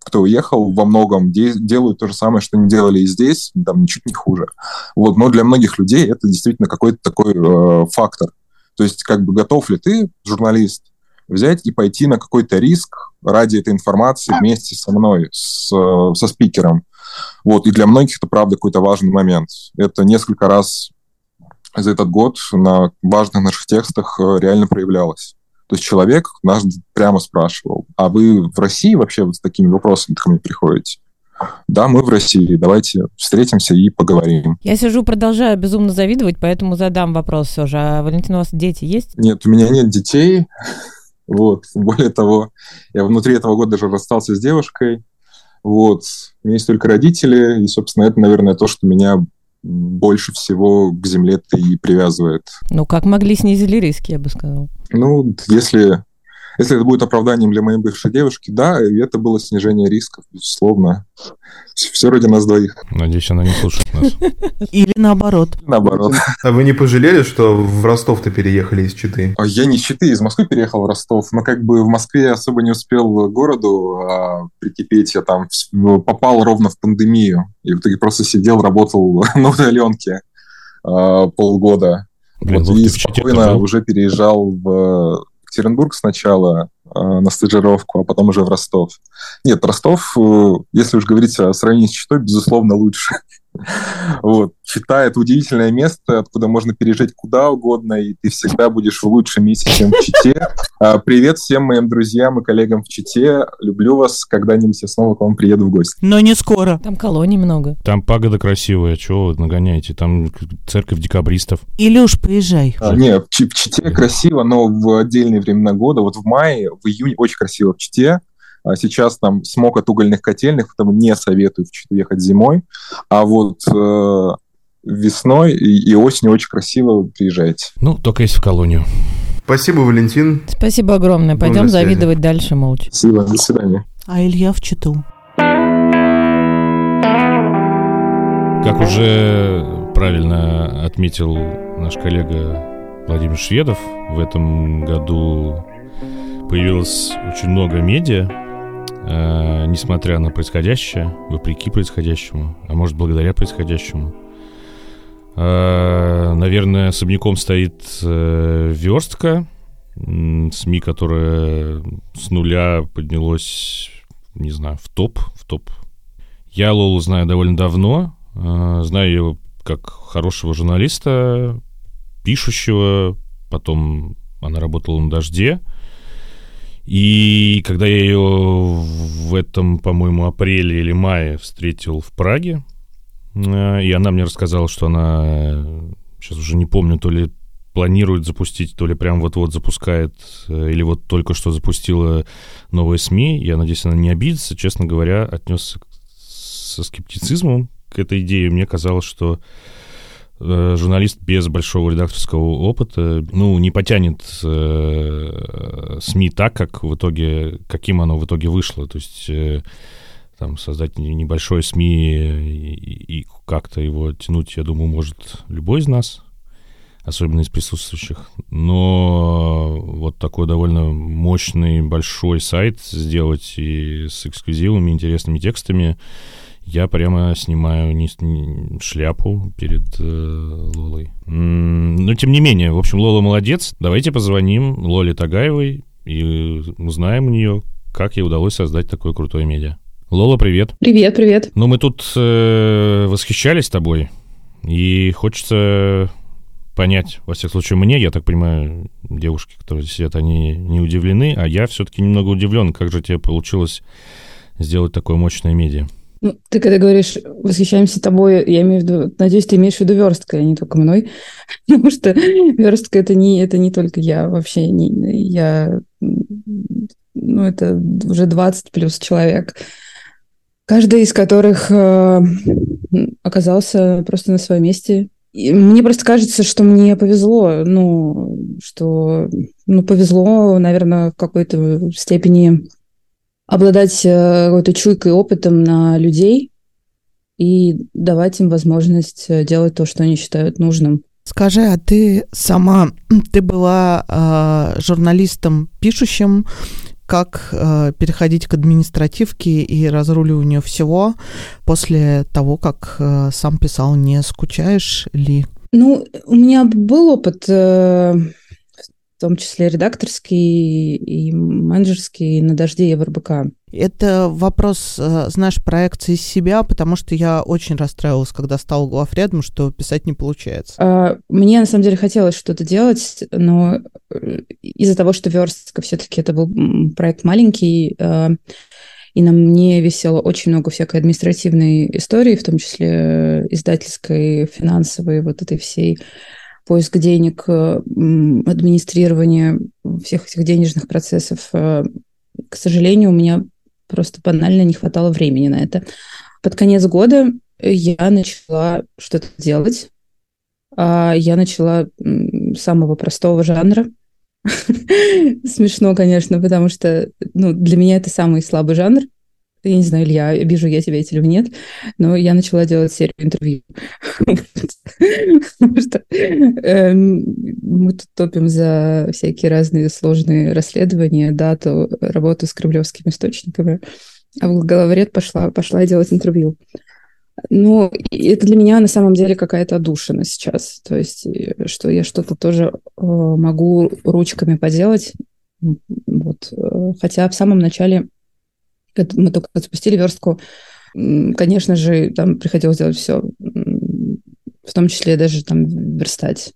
кто уехал, во многом де- делают то же самое, что они делали и здесь, там ничуть не хуже. Вот, но для многих людей это действительно какой-то такой э, фактор. То есть, как бы готов ли ты, журналист, взять и пойти на какой-то риск ради этой информации вместе со мной, с, со спикером. Вот, и для многих это, правда, какой-то важный момент. Это несколько раз за этот год на важных наших текстах э, реально проявлялось. То есть человек нас прямо спрашивал, а вы в России вообще вот с такими вопросами ко мне приходите? Да, мы в России, давайте встретимся и поговорим. Я сижу, продолжаю безумно завидовать, поэтому задам вопрос все же. А, Валентин, у вас дети есть? Нет, у меня нет детей. Вот. Более того, я внутри этого года даже расстался с девушкой. Вот. У меня есть только родители, и, собственно, это, наверное, то, что меня больше всего к земле-то и привязывает. Ну, как могли снизили риски, я бы сказал. Ну, если если это будет оправданием для моей бывшей девушки, да, и это было снижение рисков, безусловно. Все ради нас двоих. Надеюсь, она не слушает нас. Или наоборот. Наоборот. А вы не пожалели, что в Ростов-то переехали из Читы? А я не из Читы, из Москвы переехал в Ростов, но как бы в Москве особо не успел городу а, прикипеть. Я там попал ровно в пандемию. И в итоге просто сидел, работал на удаленке а, полгода. Блин, вот, и спокойно уже переезжал в Екатеринбург сначала э, на стажировку, а потом уже в Ростов. Нет, Ростов, э, если уж говорить о сравнении с Читой, безусловно, лучше. Вот. Чита — это удивительное место, откуда можно переезжать куда угодно, и ты всегда будешь в лучшем месте, чем в Чите. А, привет всем моим друзьям и коллегам в Чите. Люблю вас. Когда-нибудь я снова к вам приеду в гости. Но не скоро. Там колоний много. Там пагода красивая. Чего вы нагоняете? Там церковь декабристов. Илюш, поезжай. А, не, в Чите красиво, но в отдельные времена года. Вот в мае, в июне очень красиво в Чите. А сейчас там смог от угольных котельных, поэтому не советую в Читу ехать зимой. А вот э, весной и, и осенью очень красиво приезжайте. Ну, только если в колонию. Спасибо, Валентин. Спасибо огромное. Пойдем завидовать дальше молча. Спасибо, до свидания. А Илья в Читу. Как уже правильно отметил наш коллега Владимир Шведов, в этом году появилось очень много медиа, э, несмотря на происходящее, вопреки происходящему, а может благодаря происходящему. Э, наверное, особняком стоит э, верстка, СМИ, которая с нуля поднялась, не знаю, в топ, в топ. Я Лолу знаю довольно давно, э, знаю ее как хорошего журналиста, пишущего, потом она работала на «Дожде», и когда я ее в этом, по-моему, апреле или мае встретил в Праге, э, и она мне рассказала, что она, сейчас уже не помню, то ли планирует запустить, то ли прям вот-вот запускает, э, или вот только что запустила новые СМИ. Я надеюсь, она не обидится. Честно говоря, отнесся со скептицизмом к этой идее. Мне казалось, что Э, журналист без большого редакторского опыта, ну, не потянет э, СМИ так, как в итоге, каким оно в итоге вышло. То есть э, там создать небольшое СМИ и, и как-то его тянуть, я думаю, может любой из нас, особенно из присутствующих. Но вот такой довольно мощный, большой сайт сделать и с эксклюзивами, интересными текстами, я прямо снимаю не, не, шляпу перед э, Лолой. но тем не менее, в общем, Лола молодец. Давайте позвоним Лоле Тагаевой и узнаем у нее, как ей удалось создать такое крутое медиа. Лола, привет. Привет, привет. Ну, мы тут э, восхищались тобой, и хочется понять, во всяком случае, мне, я так понимаю, девушки, которые сидят, они не удивлены, а я все-таки немного удивлен, как же тебе получилось сделать такое мощное медиа. Ну, ты когда говоришь «восхищаемся тобой», я имею в виду, надеюсь, ты имеешь в виду верстка, а не только мной, потому что верстка это не, это не только я вообще, не, я, ну, это уже 20 плюс человек, каждый из которых э, оказался просто на своем месте. И мне просто кажется, что мне повезло, ну, что, ну, повезло, наверное, в какой-то степени обладать э, какой-то чуйкой, опытом на людей и давать им возможность э, делать то, что они считают нужным. Скажи, а ты сама, ты была э, журналистом пишущим, как э, переходить к административке и разруливанию всего после того, как э, сам писал, не скучаешь ли? Ну, у меня был опыт э, в том числе редакторский и менеджерский на «Дожде» и в РБК. Это вопрос, э, знаешь, проекции себя, потому что я очень расстраивалась, когда стала главредом, что писать не получается. А, мне, на самом деле, хотелось что-то делать, но э, из-за того, что верстка все-таки это был проект маленький, э, и на мне висело очень много всякой административной истории, в том числе издательской, финансовой, вот этой всей поиск денег, э, администрирование всех этих денежных процессов. Э, к сожалению, у меня просто банально не хватало времени на это. Под конец года я начала что-то делать. А я начала самого простого жанра. Смешно, конечно, потому что ну, для меня это самый слабый жанр я не знаю, Илья, обижу я тебя или нет, но я начала делать серию интервью. Эм, мы тут топим за всякие разные сложные расследования, дату, работу с кремлевскими источниками. А в главред пошла, пошла делать интервью. Ну, это для меня на самом деле какая-то отдушина сейчас. То есть, э, что я что-то тоже э, могу ручками поделать. Вот. Э, хотя в самом начале мы только запустили верстку, конечно же, там приходилось делать все, в том числе даже там верстать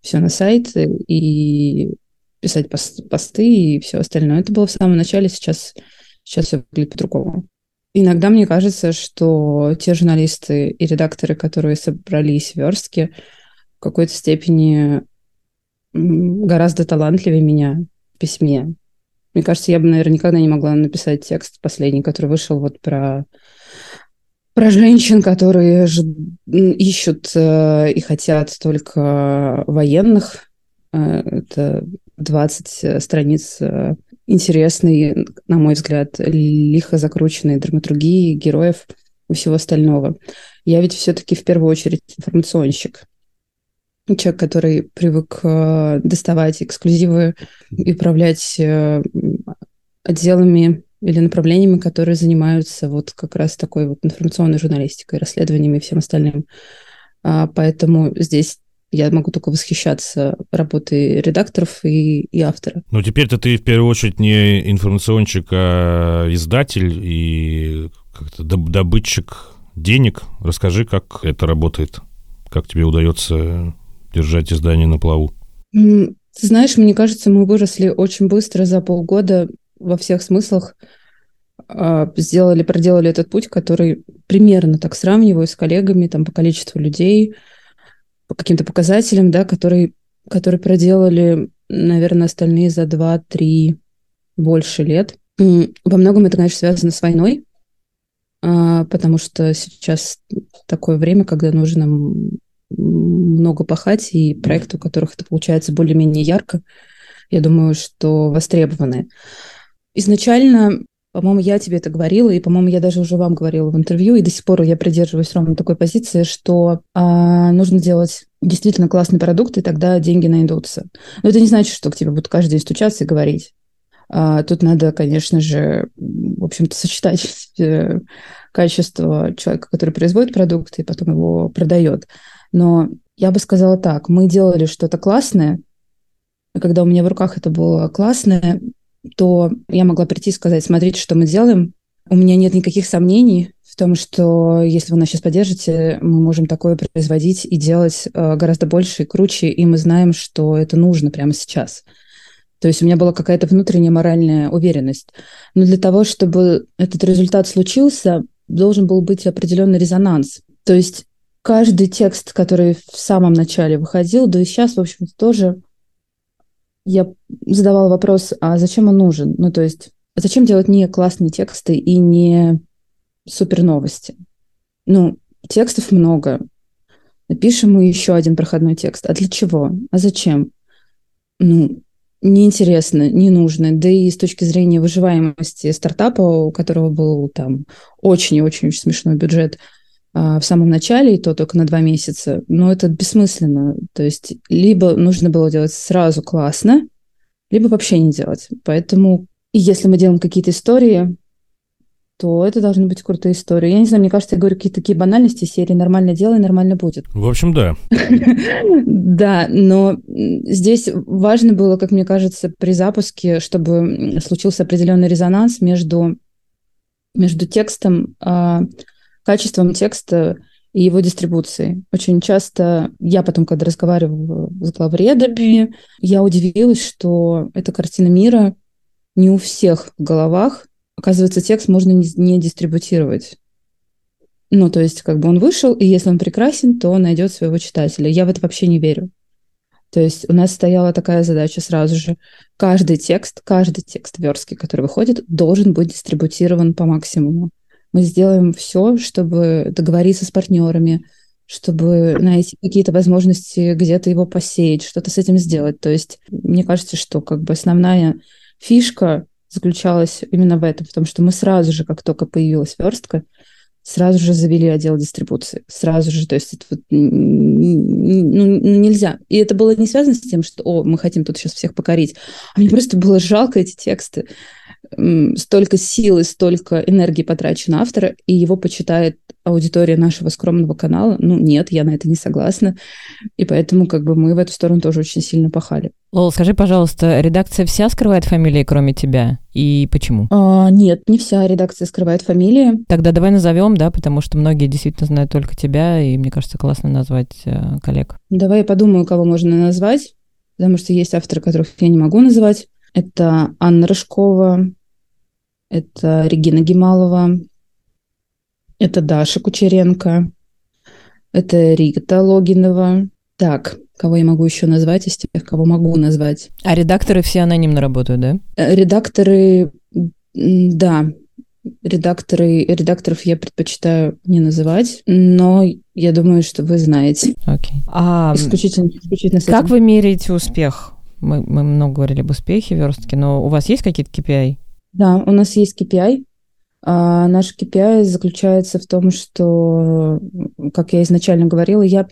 все на сайт и писать посты и все остальное. Это было в самом начале, сейчас, сейчас все выглядит по-другому. Иногда мне кажется, что те журналисты и редакторы, которые собрались в верстке, в какой-то степени гораздо талантливее меня в письме. Мне кажется, я бы, наверное, никогда не могла написать текст последний, который вышел вот про про женщин, которые ж... ищут э, и хотят только военных. Э, это 20 э, страниц э, интересной, на мой взгляд, лихо закрученной драматургии, героев и всего остального. Я ведь все-таки в первую очередь информационщик человек, который привык э, доставать эксклюзивы и управлять э, отделами или направлениями, которые занимаются вот как раз такой вот информационной журналистикой, расследованиями и всем остальным. А, поэтому здесь я могу только восхищаться работой редакторов и, и автора. Ну, теперь-то ты в первую очередь не информационщик, а издатель и как-то добытчик денег. Расскажи, как это работает, как тебе удается держать издание на плаву. Ты знаешь, мне кажется, мы выросли очень быстро за полгода во всех смыслах. А, сделали, проделали этот путь, который примерно так сравниваю с коллегами там, по количеству людей, по каким-то показателям, да, которые, которые проделали, наверное, остальные за 2-3 больше лет. Во многом это, конечно, связано с войной, а, потому что сейчас такое время, когда нужно много пахать, и проекты, у которых это получается более-менее ярко, я думаю, что востребованы. Изначально, по-моему, я тебе это говорила, и, по-моему, я даже уже вам говорила в интервью, и до сих пор я придерживаюсь ровно такой позиции, что а, нужно делать действительно классный продукт, и тогда деньги найдутся. Но это не значит, что к тебе будут каждый день стучаться и говорить. А, тут надо, конечно же, в общем-то, сочетать э, качество человека, который производит продукт и потом его продает. Но я бы сказала так, мы делали что-то классное, и когда у меня в руках это было классное, то я могла прийти и сказать, смотрите, что мы делаем. У меня нет никаких сомнений в том, что если вы нас сейчас поддержите, мы можем такое производить и делать э, гораздо больше и круче, и мы знаем, что это нужно прямо сейчас. То есть у меня была какая-то внутренняя моральная уверенность. Но для того, чтобы этот результат случился, должен был быть определенный резонанс. То есть каждый текст, который в самом начале выходил, да и сейчас, в общем-то, тоже я задавала вопрос, а зачем он нужен? Ну, то есть, зачем делать не классные тексты и не супер новости? Ну, текстов много. Напишем мы еще один проходной текст. А для чего? А зачем? Ну, неинтересно, не нужно. Да и с точки зрения выживаемости стартапа, у которого был там очень и очень, смешной бюджет – в самом начале, и то только на два месяца, но это бессмысленно. То есть либо нужно было делать сразу классно, либо вообще не делать. Поэтому и если мы делаем какие-то истории, то это должны быть крутые истории. Я не знаю, мне кажется, я говорю какие-то такие банальности серии «нормально делай, нормально будет». В общем, да. Да, но здесь важно было, как мне кажется, при запуске, чтобы случился определенный резонанс между, между текстом, а, качеством текста и его дистрибуцией. Очень часто я потом, когда разговаривала с главредами, я удивилась, что эта картина мира не у всех в головах. Оказывается, текст можно не дистрибутировать. Ну, то есть, как бы он вышел, и если он прекрасен, то он найдет своего читателя. Я в это вообще не верю. То есть у нас стояла такая задача сразу же. Каждый текст, каждый текст верстки, который выходит, должен быть дистрибутирован по максимуму. Мы сделаем все, чтобы договориться с партнерами, чтобы найти какие-то возможности где-то его посеять, что-то с этим сделать. То есть мне кажется, что как бы основная фишка заключалась именно в этом, потому что мы сразу же, как только появилась верстка, сразу же завели отдел дистрибуции. Сразу же, то есть это вот, ну, нельзя. И это было не связано с тем, что, о, мы хотим тут сейчас всех покорить, а мне просто было жалко эти тексты столько сил и столько энергии потрачено автора, и его почитает аудитория нашего скромного канала. Ну, нет, я на это не согласна. И поэтому как бы мы в эту сторону тоже очень сильно пахали. Лол, скажи, пожалуйста, редакция вся скрывает фамилии, кроме тебя? И почему? А, нет, не вся редакция скрывает фамилии. Тогда давай назовем, да, потому что многие действительно знают только тебя, и мне кажется, классно назвать э, коллег. Давай я подумаю, кого можно назвать, потому что есть авторы, которых я не могу называть. Это Анна Рыжкова, это Регина Гималова, это Даша Кучеренко, это Рита Логинова. Так, кого я могу еще назвать из тех, кого могу назвать? А редакторы все анонимно работают, да? Э, редакторы, да, редакторы, редакторов я предпочитаю не называть, но я думаю, что вы знаете. Окей. Okay. А исключительно, исключительно как вы меряете успех? Мы, мы много говорили об успехе верстки, но у вас есть какие-то KPI? Да, у нас есть KPI. А наш KPI заключается в том, что, как я изначально говорила, я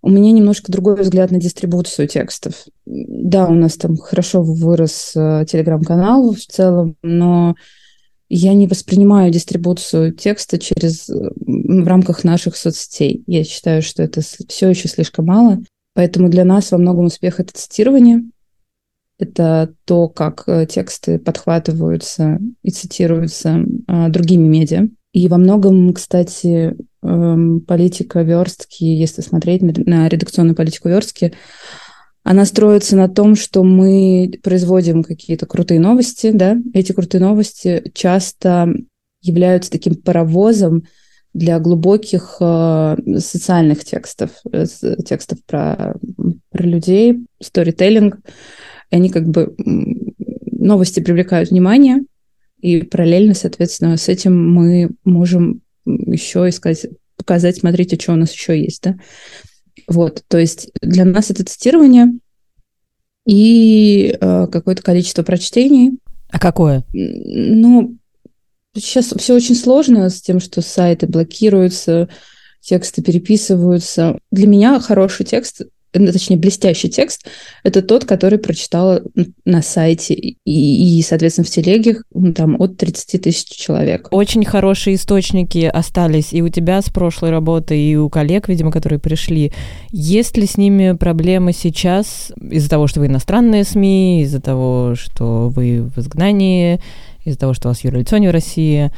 у меня немножко другой взгляд на дистрибуцию текстов. Да, у нас там хорошо вырос э, телеграм-канал в целом, но я не воспринимаю дистрибуцию текста через в рамках наших соцсетей. Я считаю, что это все еще слишком мало. Поэтому для нас во многом успех это цитирование, это то, как э, тексты подхватываются и цитируются а, другими медиа. И во многом, кстати, эм, политика верстки, если смотреть на редакционную политику верстки, она строится на том, что мы производим какие-то крутые новости, да, эти крутые новости часто являются таким паровозом для глубоких э, социальных текстов, э, текстов про, про людей, сторителлинг. И они как бы новости привлекают внимание, и параллельно, соответственно, с этим мы можем еще искать, показать, смотрите, что у нас еще есть, да. Вот, то есть для нас это тестирование и э, какое-то количество прочтений. А какое? Ну, сейчас все очень сложно с тем, что сайты блокируются, тексты переписываются. Для меня хороший текст точнее, блестящий текст, это тот, который прочитала на сайте и, и соответственно, в телеге ну, там от 30 тысяч человек. Очень хорошие источники остались и у тебя с прошлой работы, и у коллег, видимо, которые пришли. Есть ли с ними проблемы сейчас из-за того, что вы иностранные СМИ, из-за того, что вы в изгнании, из-за того, что у вас юрлицо в России?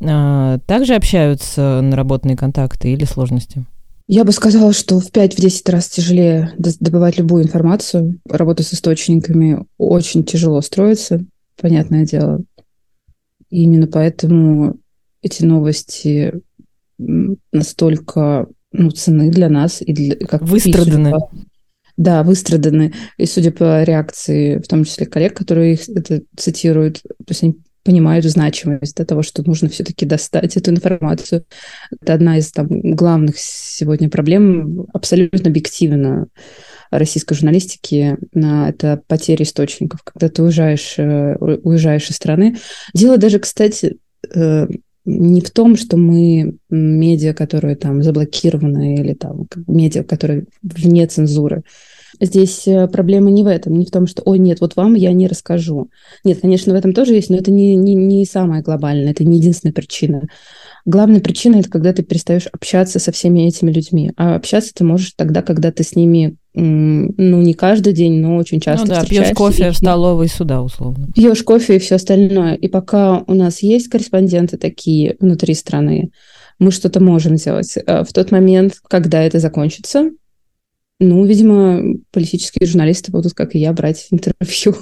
А, также общаются наработанные контакты или сложности? Я бы сказала, что в 5-10 раз тяжелее добывать любую информацию. Работа с источниками очень тяжело строится, понятное дело. И именно поэтому эти новости настолько ну, цены для нас и для как выстраданы. По, да, выстраданы. И судя по реакции, в том числе коллег, которые их это цитируют, то есть они понимают значимость да, того, что нужно все-таки достать эту информацию. Это одна из там, главных сегодня проблем, абсолютно объективно российской журналистики, это потеря источников, когда ты уезжаешь, э, уезжаешь из страны. Дело даже, кстати, э, не в том, что мы медиа, которые там заблокированы, или там медиа, которые вне цензуры. Здесь э, проблема не в этом, не в том, что, ой, нет, вот вам я не расскажу. Нет, конечно, в этом тоже есть, но это не, не, не самое глобальное, это не единственная причина. Главная причина – это когда ты перестаешь общаться со всеми этими людьми. А общаться ты можешь тогда, когда ты с ними, ну, не каждый день, но очень часто Ну да, пьешь кофе и, в столовой сюда, условно. Пьешь кофе и все остальное. И пока у нас есть корреспонденты такие внутри страны, мы что-то можем сделать. А в тот момент, когда это закончится, ну, видимо, политические журналисты будут, как и я, брать интервью,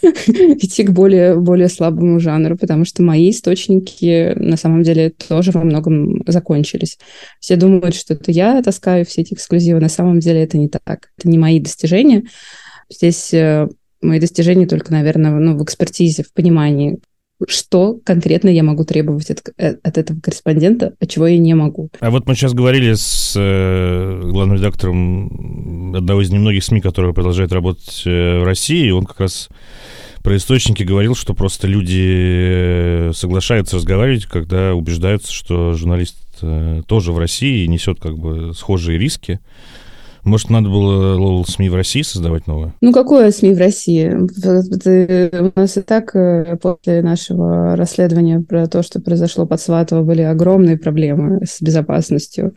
идти к более, более слабому жанру, потому что мои источники на самом деле тоже во многом закончились. Все думают, что это я таскаю все эти эксклюзивы, на самом деле это не так. Это не мои достижения. Здесь э, мои достижения только, наверное, ну, в экспертизе, в понимании, что конкретно я могу требовать от, э, от этого корреспондента, а чего я не могу. А вот мы сейчас говорили с э, главным редактором одного из немногих СМИ, который продолжает работать э, в России, и он как раз про источники говорил, что просто люди э, соглашаются разговаривать, когда убеждаются, что журналист э, тоже в России несет как бы схожие риски. Может, надо было СМИ в России создавать новое? Ну, какое СМИ в России? У нас и так э, после нашего расследования про то, что произошло под Сватово, были огромные проблемы с безопасностью.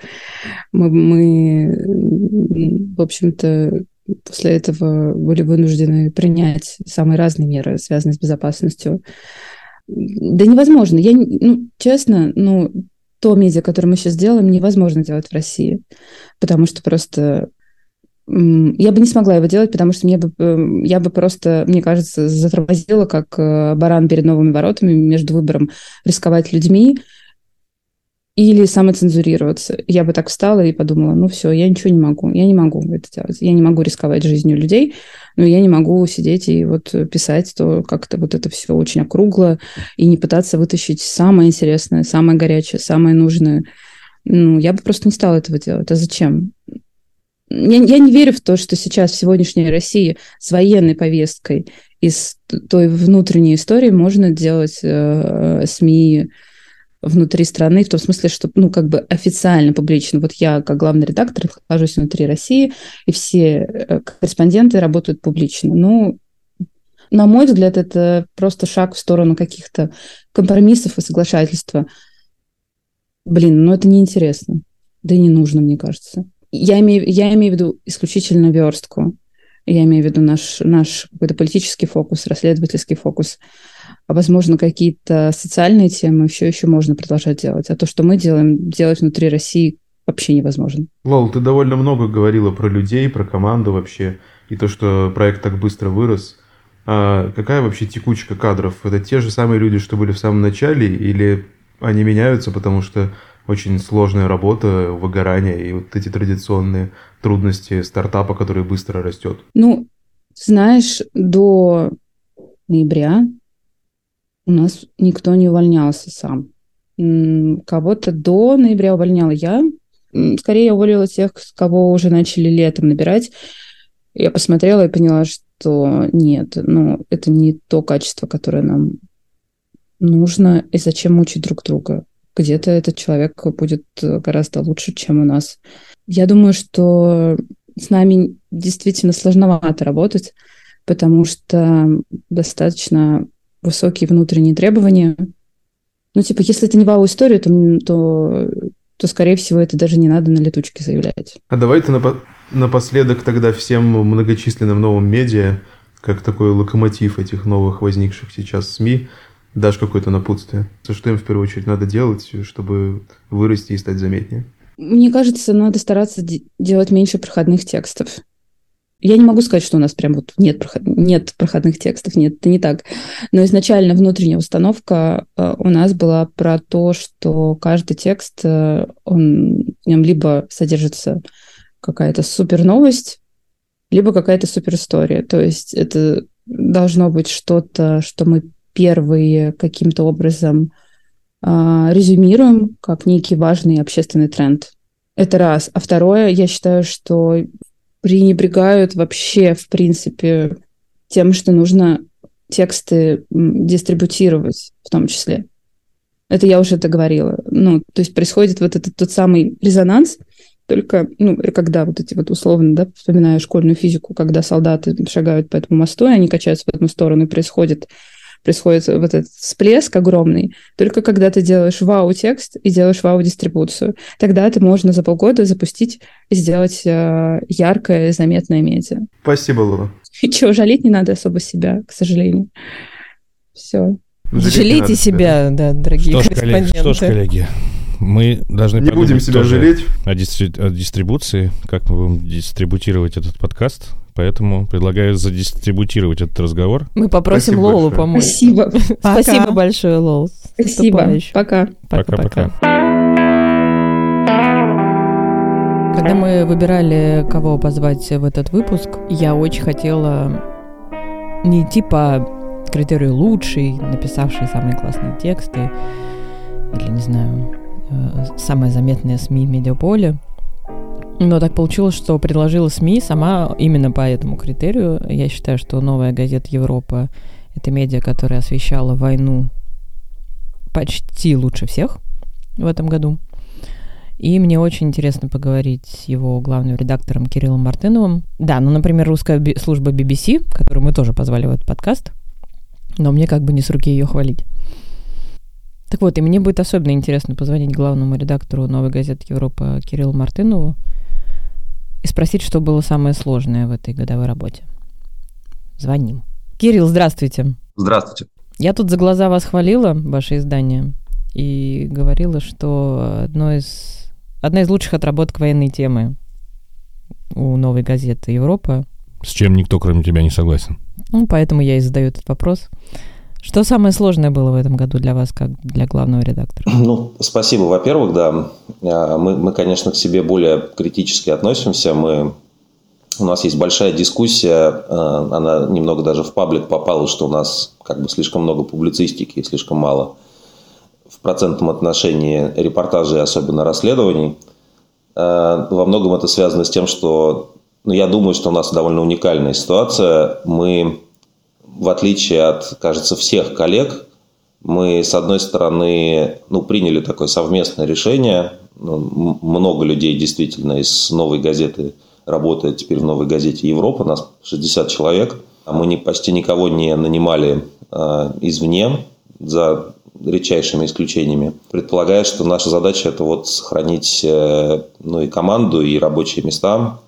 Мы, мы в общем-то, после этого были вынуждены принять самые разные меры, связанные с безопасностью. Да невозможно. Я, ну, честно, ну, то медиа, которое мы сейчас делаем, невозможно делать в России, потому что просто я бы не смогла его делать, потому что мне бы, эм, я бы просто, мне кажется, затормозила, как э, баран перед новыми воротами между выбором рисковать людьми или самоцензурироваться. Я бы так встала и подумала, ну все, я ничего не могу, я не могу это делать. Я не могу рисковать жизнью людей, но я не могу сидеть и вот писать, то как-то вот это все очень округло, и не пытаться вытащить самое интересное, самое горячее, самое нужное. Ну, я бы просто не стала этого делать. А зачем? Я, я не верю в то, что сейчас в сегодняшней России с военной повесткой из той внутренней истории можно делать э, СМИ внутри страны, в том смысле, что, ну, как бы официально, публично. Вот я, как главный редактор, нахожусь внутри России, и все э, корреспонденты работают публично. Ну, На мой взгляд, это просто шаг в сторону каких-то компромиссов и соглашательства. Блин, ну это неинтересно. Да и не нужно, мне кажется. Я имею, я имею в виду исключительно верстку. Я имею в виду наш, наш какой-то политический фокус, расследовательский фокус. А, возможно, какие-то социальные темы все еще можно продолжать делать. А то, что мы делаем, делать внутри России вообще невозможно. Лол, ты довольно много говорила про людей, про команду вообще, и то, что проект так быстро вырос. А какая вообще текучка кадров? Это те же самые люди, что были в самом начале, или они меняются, потому что очень сложная работа, выгорание и вот эти традиционные трудности стартапа, который быстро растет? Ну, знаешь, до ноября у нас никто не увольнялся сам. Кого-то до ноября увольняла я. Скорее я уволила тех, кого уже начали летом набирать. Я посмотрела и поняла, что нет, ну, это не то качество, которое нам нужно, и зачем мучить друг друга где-то этот человек будет э, гораздо лучше, чем у нас. Я думаю, что с нами действительно сложновато работать, потому что достаточно высокие внутренние требования. Ну, типа, если это не вау-история, то, то, то, скорее всего, это даже не надо на летучке заявлять. А давайте напо- напоследок тогда всем многочисленным новым медиа, как такой локомотив этих новых возникших сейчас СМИ, дашь какое-то напутствие? Что им в первую очередь надо делать, чтобы вырасти и стать заметнее? Мне кажется, надо стараться делать меньше проходных текстов. Я не могу сказать, что у нас прям вот нет, проход... нет проходных текстов, нет, это не так. Но изначально внутренняя установка э, у нас была про то, что каждый текст, э, он, в нем либо содержится какая-то супер новость, либо какая-то супер история. То есть это должно быть что-то, что мы первые каким-то образом а, резюмируем как некий важный общественный тренд. Это раз. А второе, я считаю, что пренебрегают вообще, в принципе, тем, что нужно тексты дистрибутировать в том числе. Это я уже это говорила. Ну, то есть происходит вот этот тот самый резонанс, только, ну, когда вот эти вот условно, да, вспоминаю школьную физику, когда солдаты шагают по этому мосту, и они качаются в одну сторону, и происходит происходит вот этот всплеск огромный, только когда ты делаешь вау-текст и делаешь вау-дистрибуцию. Тогда это можно за полгода запустить и сделать э, яркое, заметное медиа. Спасибо, Луна. И чего, жалеть не надо особо себя, к сожалению. Все. Жалейте себя, да, дорогие что ж, корреспонденты. Коллеги, что ж, коллеги, мы должны Не будем себя жалеть. О, дистри... о дистрибуции, как мы будем дистрибутировать этот подкаст. Поэтому предлагаю задистрибутировать этот разговор. Мы попросим Спасибо Лолу помочь. Спасибо. Спасибо большое, Лол. Спасибо. Пока. Пока-пока. Когда мы выбирали, кого позвать в этот выпуск, я очень хотела не идти по критерию лучший, написавший самые классные тексты, или, не знаю, э, самое заметное СМИ медиаполе, но так получилось, что предложила СМИ сама именно по этому критерию. Я считаю, что новая газета Европа — это медиа, которая освещала войну почти лучше всех в этом году. И мне очень интересно поговорить с его главным редактором Кириллом Мартыновым. Да, ну, например, русская би- служба BBC, которую мы тоже позвали в этот подкаст, но мне как бы не с руки ее хвалить. Так вот, и мне будет особенно интересно позвонить главному редактору новой газеты Европа Кириллу Мартынову, и спросить, что было самое сложное в этой годовой работе. Звоним. Кирилл, здравствуйте. Здравствуйте. Я тут за глаза вас хвалила, ваше издание, и говорила, что одно из, одна из лучших отработок военной темы у новой газеты «Европа». С чем никто, кроме тебя, не согласен. Ну, поэтому я и задаю этот вопрос. Что самое сложное было в этом году для вас, как для главного редактора? Ну, спасибо, во-первых, да. А, мы, мы, конечно, к себе более критически относимся. Мы, у нас есть большая дискуссия, а, она немного даже в паблик попала, что у нас как бы слишком много публицистики и слишком мало в процентном отношении репортажей, особенно расследований. А, во многом это связано с тем, что ну, я думаю, что у нас довольно уникальная ситуация. Мы в отличие от, кажется, всех коллег, мы, с одной стороны, ну, приняли такое совместное решение. Ну, много людей действительно из новой газеты работает теперь в новой газете Европа, нас 60 человек. Мы не, почти никого не нанимали э, извне, за редчайшими исключениями. Предполагая, что наша задача – это вот сохранить э, ну, и команду, и рабочие места,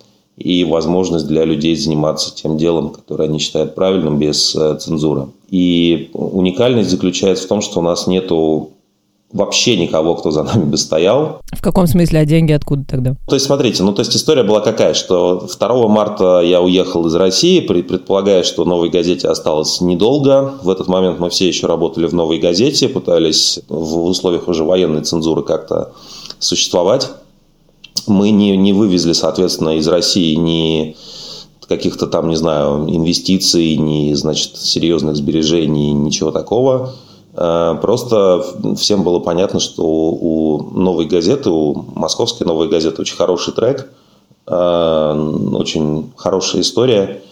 и возможность для людей заниматься тем делом, которое они считают правильным, без э, цензуры. И уникальность заключается в том, что у нас нету вообще никого, кто за нами бы стоял. В каком смысле, а деньги откуда тогда? То есть, смотрите, ну, то есть история была какая, что 2 марта я уехал из России, предполагая, что новой газете осталось недолго. В этот момент мы все еще работали в новой газете, пытались в условиях уже военной цензуры как-то существовать. Мы не, не вывезли, соответственно, из России ни каких-то там, не знаю, инвестиций, ни, значит, серьезных сбережений, ничего такого. Э, просто всем было понятно, что у новой газеты, у московской новой газеты очень хороший трек, э, очень хорошая история.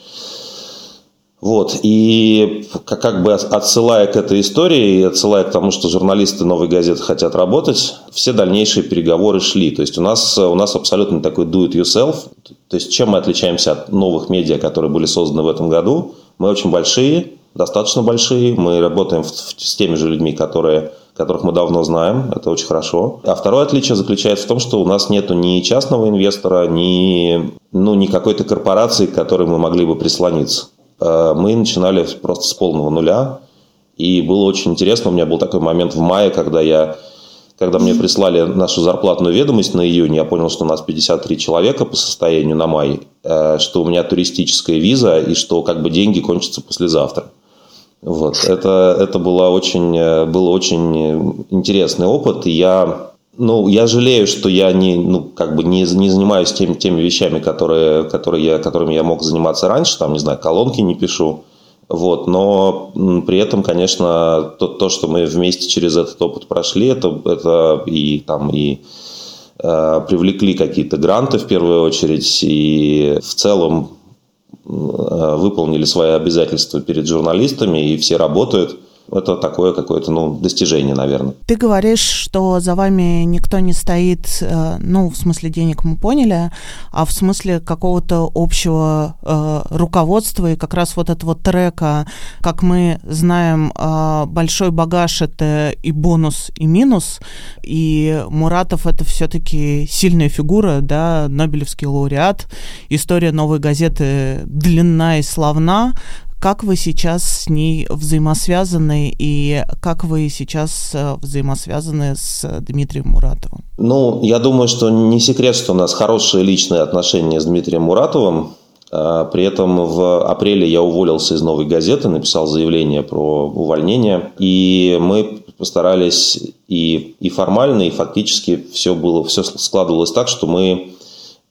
Вот, и как бы отсылая к этой истории отсылая к тому, что журналисты новой газеты хотят работать, все дальнейшие переговоры шли. То есть у нас, у нас абсолютно такой do it yourself. То есть чем мы отличаемся от новых медиа, которые были созданы в этом году? Мы очень большие, достаточно большие. Мы работаем в, в, с теми же людьми, которые, которых мы давно знаем. Это очень хорошо. А второе отличие заключается в том, что у нас нет ни частного инвестора, ни, ну, ни какой-то корпорации, к которой мы могли бы прислониться. Э, мы начинали просто с полного нуля. И было очень интересно. У меня был такой момент в мае, когда я когда мне прислали нашу зарплатную ведомость на июнь, я понял, что у нас 53 человека по состоянию на май, э, что у меня туристическая виза и что как бы деньги кончатся послезавтра. Вот. Это, это было очень, э, был очень интересный опыт. И я, ну, я жалею, что я не, ну, как бы не, не занимаюсь теми, теми вещами, которые, которые я, которыми я мог заниматься раньше. Там, не знаю, колонки не пишу. Вот, но при этом, конечно, то, то, что мы вместе через этот опыт прошли, это, это и там и э, привлекли какие-то гранты в первую очередь, и в целом Э, выполнили свои обязательства перед журналистами, и все работают – это такое какое-то, ну, достижение, наверное. Ты говоришь, что за вами никто не стоит, э, ну, в смысле денег мы поняли, а в смысле какого-то общего э, руководства. И как раз вот этого трека, как мы знаем, э, большой багаж это и бонус, и минус, и Муратов это все-таки сильная фигура, да, Нобелевский лауреат, история новой газеты длинна и славна, как вы сейчас с ней взаимосвязаны и как вы сейчас э, взаимосвязаны с Дмитрием Муратовым? Ну, я думаю, что не секрет, что у нас хорошие личные отношения с Дмитрием Муратовым. А, при этом в апреле я уволился из «Новой газеты», написал заявление про увольнение. И мы постарались и, и формально, и фактически все, было, все складывалось так, что мы, э,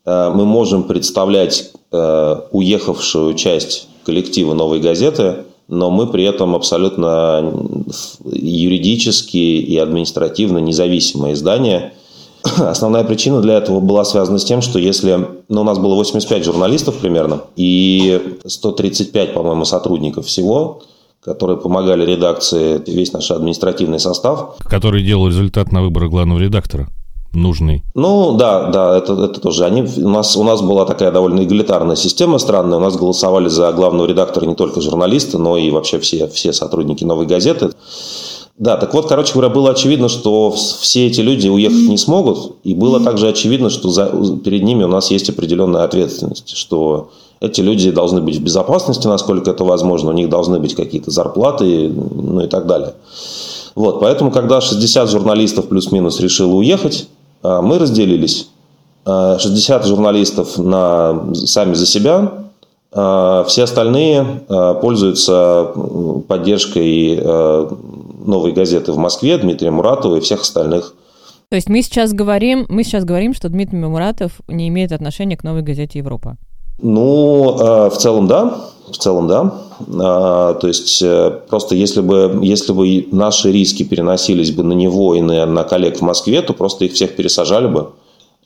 мы можем представлять э, уехавшую часть коллектива «Новой газеты», но мы при этом абсолютно юридически и административно независимое издание. Основная причина для этого была связана с тем, что если... Ну, у нас было 85 журналистов примерно, и 135, по-моему, сотрудников всего, которые помогали редакции, весь наш административный состав. Который делал результат на выборах главного редактора нужный. Ну, да, да, это, это тоже. Они, у, нас, у нас была такая довольно эгалитарная система странная. У нас голосовали за главного редактора не только журналисты, но и вообще все, все сотрудники «Новой газеты». Да, так вот, короче говоря, было очевидно, что все эти люди уехать не смогут, и было также очевидно, что за, перед ними у нас есть определенная ответственность, что эти люди должны быть в безопасности, насколько это возможно, у них должны быть какие-то зарплаты, ну и так далее. Вот, поэтому, когда 60 журналистов плюс-минус решило уехать, мы разделились. 60 а, журналистов на, сами за себя, а, все остальные пользуются поддержкой новой газеты в Москве, Дмитрия Муратова и всех остальных. То есть мы сейчас говорим, мы сейчас говорим, что Дмитрий Муратов не имеет отношения к новой газете Европа. Ну, в целом да, в целом да. То есть э, просто если бы, если бы наши риски переносились бы на него и на, на коллег в Москве, то просто их всех пересажали бы.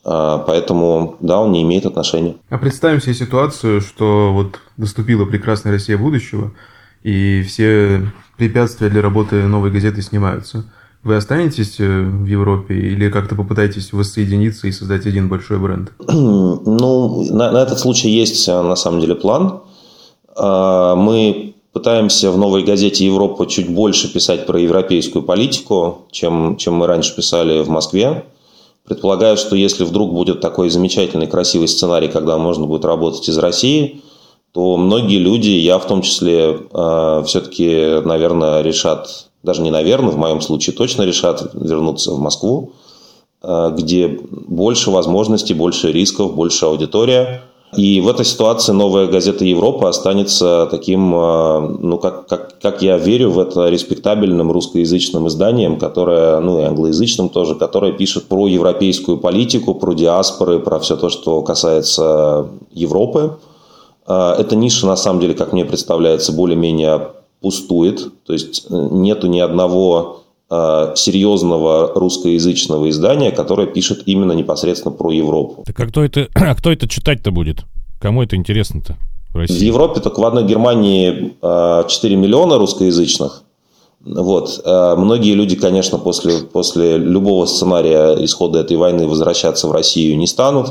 Поэтому, да, он не имеет отношения. А представим себе ситуацию, что вот наступила прекрасная Россия будущего, и все препятствия для работы новой газеты снимаются. Вы останетесь э, в Европе или как-то попытаетесь воссоединиться и создать один большой бренд? Ну, на, на этот случай есть э, на самом деле план. Мы пытаемся в новой газете «Европа» чуть больше писать про европейскую политику, чем, чем мы раньше писали в Москве. Предполагаю, что если вдруг будет такой замечательный, красивый сценарий, когда можно будет работать из России, то многие люди, я в том числе, э, все-таки, наверное, решат, даже не наверное, в моем случае точно решат вернуться в Москву, э, где больше возможностей, больше рисков, больше аудитория – и в этой ситуации новая газета Европа останется таким, э, ну, как, как, как я верю, в это респектабельным русскоязычным изданием, которое, ну, и англоязычным тоже, которое пишет про европейскую политику, про диаспоры, про все то, что касается Европы. Э, эта ниша, на самом деле, как мне представляется, более-менее пустует. То есть э, нету ни одного серьезного русскоязычного издания, которое пишет именно непосредственно про Европу. Так а кто это, а кто это читать-то будет? Кому это интересно-то в России? В Европе только в одной Германии 4 миллиона русскоязычных. Вот. Многие люди, конечно, после, после любого сценария исхода этой войны возвращаться в Россию не станут.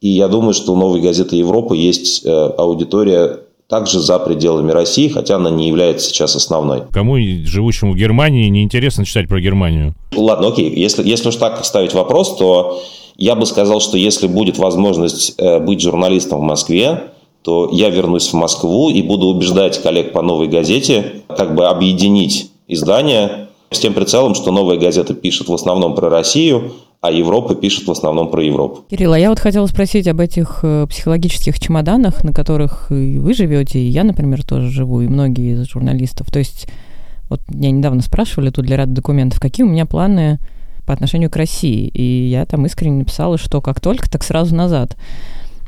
И я думаю, что у новой газеты Европы есть аудитория также за пределами России, хотя она не является сейчас основной. Кому, живущему в Германии, не интересно читать про Германию? Ладно, окей. Если, если уж так ставить вопрос, то я бы сказал, что если будет возможность э, быть журналистом в Москве, то я вернусь в Москву и буду убеждать коллег по «Новой газете» как бы объединить издание с тем прицелом, что «Новая газета» пишет в основном про Россию, а Европа пишет в основном про Европу. Кирилл, а я вот хотела спросить об этих э, психологических чемоданах, на которых и вы живете, и я, например, тоже живу, и многие из журналистов. То есть вот меня недавно спрашивали тут для ряда документов, какие у меня планы по отношению к России. И я там искренне написала, что как только, так сразу назад.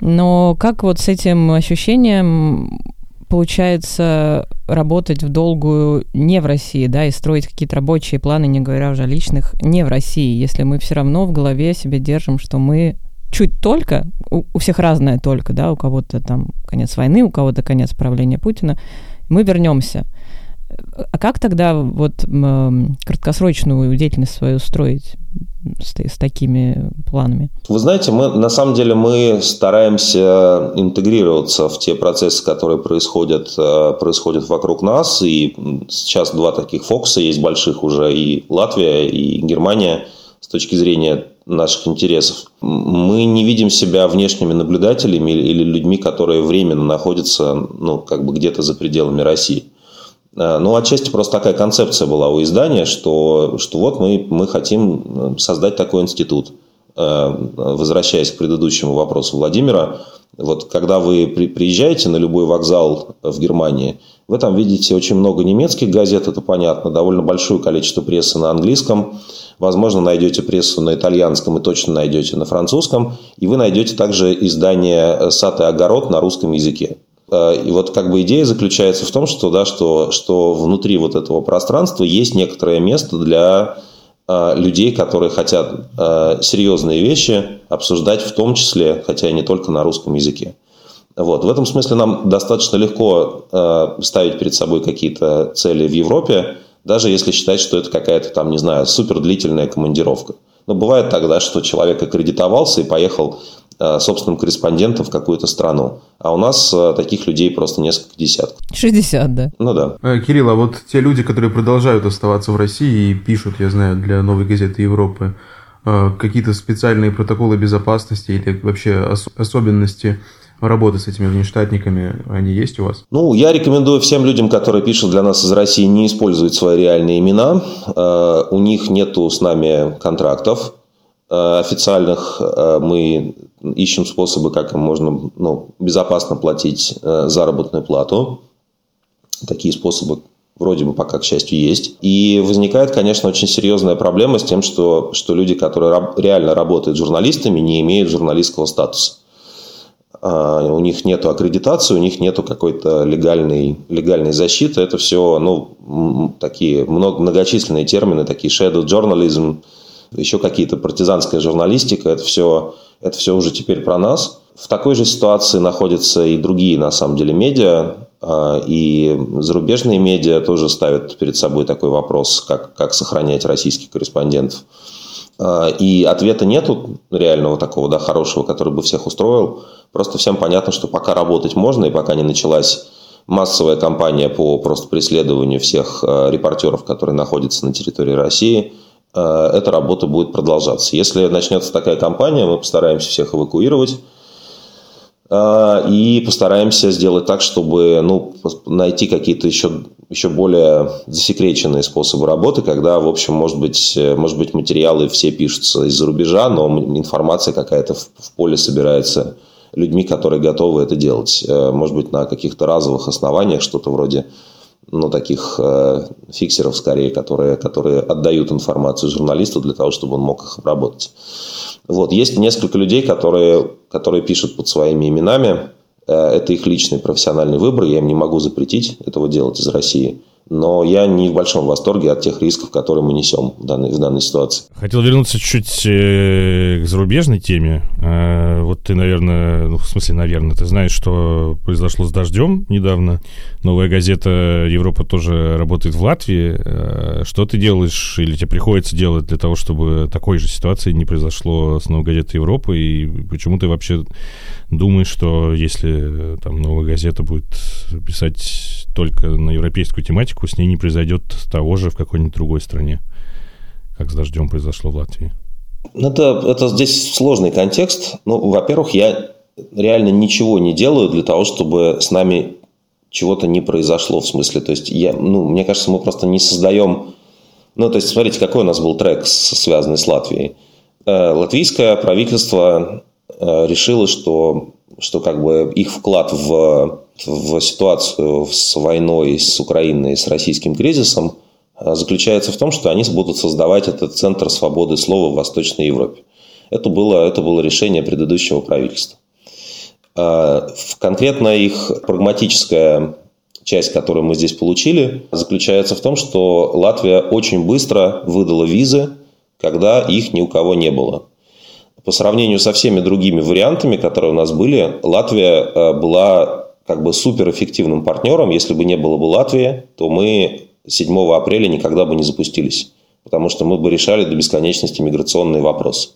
Но как вот с этим ощущением получается работать в долгую не в России, да, и строить какие-то рабочие планы, не говоря уже о личных, не в России, если мы все равно в голове себе держим, что мы чуть только, у, у всех разное только, да, у кого-то там конец войны, у кого-то конец правления Путина, мы вернемся. А как тогда вот краткосрочную деятельность свою строить с, с такими планами? Вы знаете, мы на самом деле мы стараемся интегрироваться в те процессы, которые происходят, э, происходят вокруг нас. И сейчас два таких фокуса есть больших уже и Латвия, и Германия с точки зрения наших интересов. Мы не видим себя внешними наблюдателями или людьми, которые временно находятся ну, как бы где-то за пределами России. Э, ну, отчасти просто такая концепция была у издания, что, что вот мы, мы хотим э, создать такой институт. Э, возвращаясь к предыдущему вопросу Владимира, вот когда вы при, приезжаете на любой вокзал в Германии, вы там видите очень много немецких газет, это понятно, довольно большое количество прессы на английском, возможно, найдете прессу на итальянском и точно найдете на французском, и вы найдете также издание «Сад и огород» на русском языке. Э, и вот как бы идея заключается в том, что, да, что, что внутри вот этого пространства есть некоторое место для э, людей, которые хотят э, серьезные вещи обсуждать в том числе, хотя и не только на русском языке. Вот. В этом смысле нам достаточно легко ставить перед собой какие-то цели в Европе, даже если считать, что это какая-то там, не знаю, супер длительная командировка. Но бывает тогда, что человек аккредитовался и поехал собственным корреспондентом в какую-то страну. А у нас э, таких людей просто несколько десятков. 60, да. Ну да. Э, Кирилл, а вот те люди, которые продолжают оставаться в России и пишут, я знаю, для «Новой газеты Европы», какие-то специальные протоколы безопасности или вообще особенности работы с этими внештатниками, они есть у вас? Ну, я рекомендую всем людям, которые пишут для нас из России, не использовать свои реальные имена. У них нету с нами контрактов официальных. Мы ищем способы, как им можно ну, безопасно платить э, заработную плату. Такие способы вроде бы пока, к счастью, есть. И возникает, конечно, очень серьезная проблема с тем, что, что люди, которые реально работают журналистами, не имеют журналистского статуса. А, у них нет аккредитации, у них нет какой-то легальной, легальной защиты. Это все ну, такие много, многочисленные термины, такие shadow journalism, еще какие-то партизанская журналистика. Это все это все уже теперь про нас. В такой же ситуации находятся и другие, на самом деле, медиа, а, и зарубежные медиа тоже ставят перед собой такой вопрос, как, как сохранять российских корреспондентов. А, и ответа нету реального такого, да, хорошего, который бы всех устроил. Просто всем понятно, что пока работать можно, и пока не началась массовая кампания по просто преследованию всех э, репортеров, которые находятся на территории России. Э, эта работа будет продолжаться. Если начнется такая кампания, мы постараемся всех эвакуировать э, и постараемся сделать так, чтобы ну, найти какие-то еще, еще более засекреченные способы работы, когда, в общем, может быть, может быть материалы все пишутся из-за рубежа, но информация какая-то в, в поле собирается людьми, которые готовы это делать. Э, может быть, на каких-то разовых основаниях, что-то вроде ну, таких э, фиксеров, скорее, которые, которые отдают информацию журналисту для того, чтобы он мог их обработать. Вот. Есть несколько людей, которые, которые пишут под своими именами. Э, это их личный профессиональный выбор, я им не могу запретить этого делать из России но я не в большом восторге от тех рисков, которые мы несем в данной, в данной ситуации. Хотел вернуться чуть-чуть э, к зарубежной теме. Э, вот ты, наверное, ну, в смысле, наверное, ты знаешь, что произошло с дождем недавно. Новая газета «Европа» тоже работает в Латвии. Э, что ты делаешь или тебе приходится делать для того, чтобы такой же ситуации не произошло с «Новой газетой Европы»? И почему ты вообще думаешь, что если там «Новая газета» будет писать только на европейскую тематику, с ней не произойдет того же в какой-нибудь другой стране, как с дождем произошло в Латвии? Это, это здесь сложный контекст. Ну, во-первых, я реально ничего не делаю для того, чтобы с нами чего-то не произошло, в смысле, то есть, я, ну, мне кажется, мы просто не создаем... Ну, то есть, смотрите, какой у нас был трек, связанный с Латвией. Э, латвийское правительство э, решило, что, что как бы их вклад в в ситуацию с войной с Украиной, с российским кризисом а, заключается в том, что они будут создавать этот центр свободы слова в Восточной Европе. Это было, это было решение предыдущего правительства. А, конкретно их прагматическая часть, которую мы здесь получили, заключается в том, что Латвия очень быстро выдала визы, когда их ни у кого не было. По сравнению со всеми другими вариантами, которые у нас были, Латвия а, была как бы суперэффективным партнером. Если бы не было бы Латвии, то мы 7 апреля никогда бы не запустились, потому что мы бы решали до бесконечности миграционные вопросы.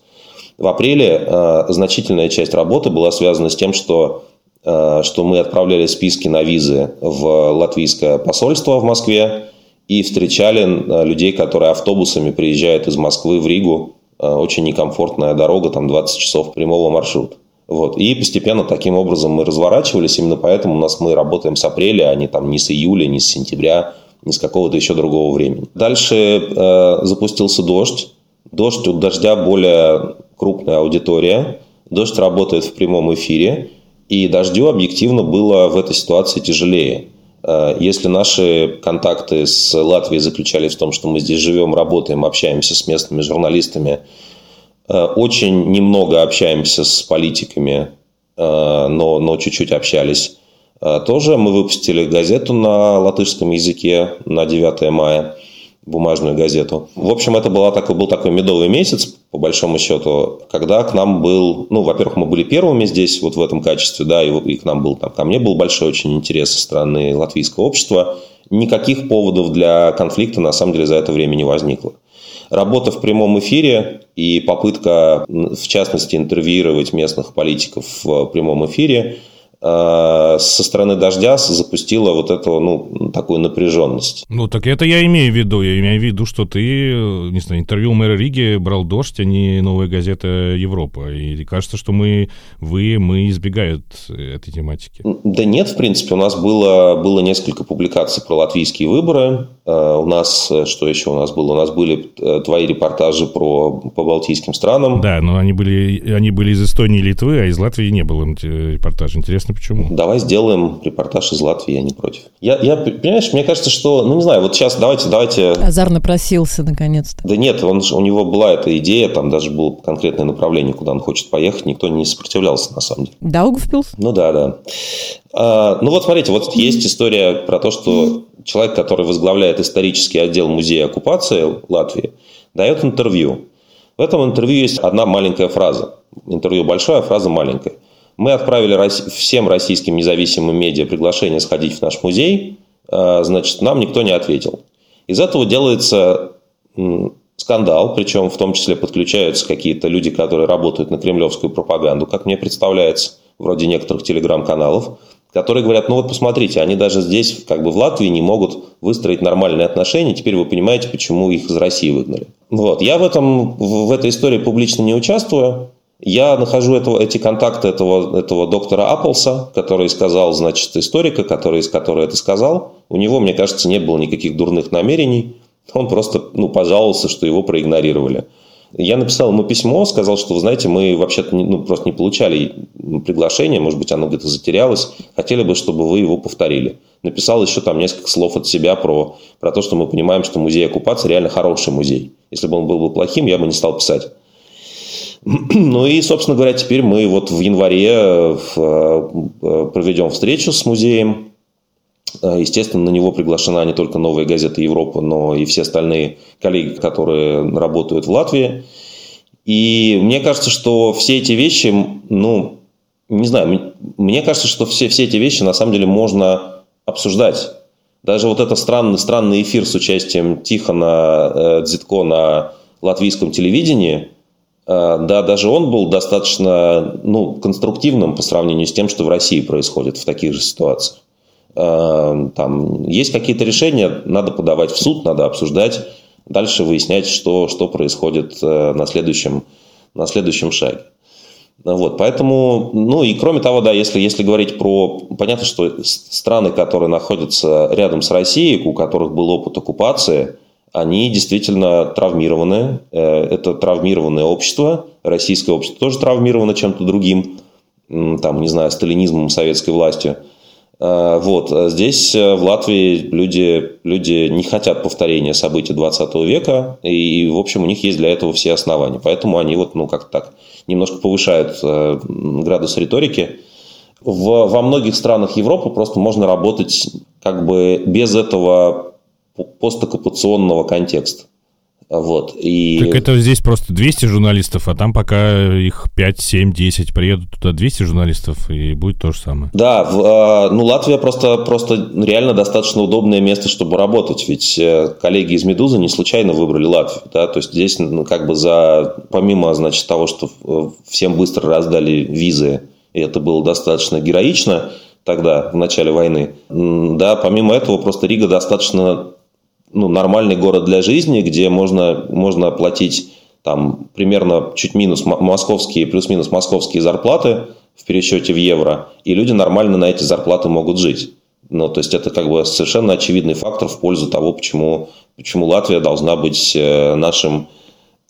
В апреле э, значительная часть работы была связана с тем, что, э, что мы отправляли списки на визы в латвийское посольство в Москве и встречали э, людей, которые автобусами приезжают из Москвы в Ригу. Э, очень некомфортная дорога, там 20 часов прямого маршрута. Вот. И постепенно таким образом мы разворачивались. Именно поэтому у нас мы работаем с апреля, а не, там, не с июля, не с сентября, не с какого-то еще другого времени. Дальше э, запустился дождь. Дождь, у дождя более крупная аудитория. Дождь работает в прямом эфире. И дождю объективно было в этой ситуации тяжелее. Э, если наши контакты с Латвией заключались в том, что мы здесь живем, работаем, общаемся с местными журналистами, очень немного общаемся с политиками, э, но, но чуть-чуть общались. Э, тоже мы выпустили газету на латышском языке на 9 мая, бумажную газету. В общем, это была такой, был такой медовый месяц, по большому счету, когда к нам был, ну, во-первых, мы были первыми здесь вот в этом качестве, да, и, и к нам был, там, ко мне был большой очень интерес со стороны латвийского общества. Никаких поводов для конфликта, на самом деле, за это время не возникло. Работа в прямом эфире и попытка, в частности, интервьюировать местных политиков в прямом эфире со стороны дождя запустила вот эту, ну, такую напряженность. Ну, так это я имею в виду. Я имею в виду, что ты, не знаю, интервью мэра Риги брал «Дождь», а не «Новая газета Европа». И кажется, что мы, вы, мы избегают этой тематики. Да нет, в принципе. У нас было, было несколько публикаций про латвийские выборы. Э, у нас, э, что еще у нас было? У нас были э, твои репортажи про, по балтийским странам. Да, но они были, они были из Эстонии и Литвы, а из Латвии не было репортажа. Интересно, почему? Давай сделаем репортаж из Латвии, я не против. Я, я, понимаешь, мне кажется, что, ну не знаю, вот сейчас давайте, давайте... Азар напросился наконец-то. Да нет, он, у него была эта идея, там даже было конкретное направление, куда он хочет поехать, никто не сопротивлялся на самом деле. Даугавпилс? Ну да, да. А, ну вот смотрите, вот есть история про то, что человек, который возглавляет исторический отдел музея оккупации Латвии, дает интервью. В этом интервью есть одна маленькая фраза. Интервью большое, а фраза маленькая. Мы отправили всем российским независимым медиа приглашение сходить в наш музей, а, значит, нам никто не ответил. Из этого делается скандал, причем в том числе подключаются какие-то люди, которые работают на кремлевскую пропаганду, как мне представляется, вроде некоторых телеграм-каналов, которые говорят, ну вот посмотрите, они даже здесь, как бы в Латвии, не могут выстроить нормальные отношения, теперь вы понимаете, почему их из России выгнали. Вот. Я в, этом, в этой истории публично не участвую. Я нахожу этого, эти контакты этого, этого доктора Апплса, который сказал, значит, историка, который, который это сказал. У него, мне кажется, не было никаких дурных намерений. Он просто ну, пожаловался, что его проигнорировали. Я написал ему письмо, сказал, что, вы знаете, мы вообще-то ну, просто не получали приглашение, может быть, оно где-то затерялось. Хотели бы, чтобы вы его повторили. Написал еще там несколько слов от себя про, про то, что мы понимаем, что музей оккупации реально хороший музей. Если бы он был бы плохим, я бы не стал писать. Ну и, собственно говоря, теперь мы вот в январе э, э, проведем встречу с музеем. Э, естественно, на него приглашена не только новая газета Европа, но и все остальные коллеги, которые работают в Латвии. И мне кажется, что все эти вещи, ну, не знаю, мне кажется, что все, все эти вещи на самом деле можно обсуждать. Даже вот этот странный, странный эфир с участием Тихона э, Дзитко на латвийском телевидении, да, даже он был достаточно ну, конструктивным по сравнению с тем, что в России происходит в таких же ситуациях. Э, там есть какие-то решения, надо подавать в суд, надо обсуждать, дальше выяснять, что, что происходит э, на следующем, на следующем шаге. Вот, поэтому, ну и кроме того, да, если, если говорить про, понятно, что страны, которые находятся рядом с Россией, у которых был опыт оккупации, они действительно травмированы. Э, это травмированное общество, российское общество тоже травмировано чем-то другим, там, не знаю, сталинизмом, советской властью. Э, вот. А здесь э, в Латвии люди, люди не хотят повторения событий 20 века, и, в общем, у них есть для этого все основания. Поэтому они вот, ну, как так, немножко повышают э, градус риторики. В, во многих странах Европы просто можно работать как бы без этого постоккупационного контекста. Вот. И... Так это здесь просто 200 журналистов, а там пока их 5, 7, 10 приедут туда 200 журналистов, и будет то же самое. Да, в, э, ну Латвия просто, просто реально достаточно удобное место, чтобы работать, ведь э, коллеги из «Медузы» не случайно выбрали Латвию, да, то есть здесь ну, как бы за, помимо, значит, того, что э, всем быстро раздали визы, и это было достаточно героично, тогда, в начале войны. Да, помимо этого, просто Рига достаточно ну, нормальный город для жизни, где можно, можно оплатить там примерно чуть минус московские, плюс-минус московские зарплаты в пересчете в евро, и люди нормально на эти зарплаты могут жить. Ну, то есть это как бы совершенно очевидный фактор в пользу того, почему, почему Латвия должна быть э, нашим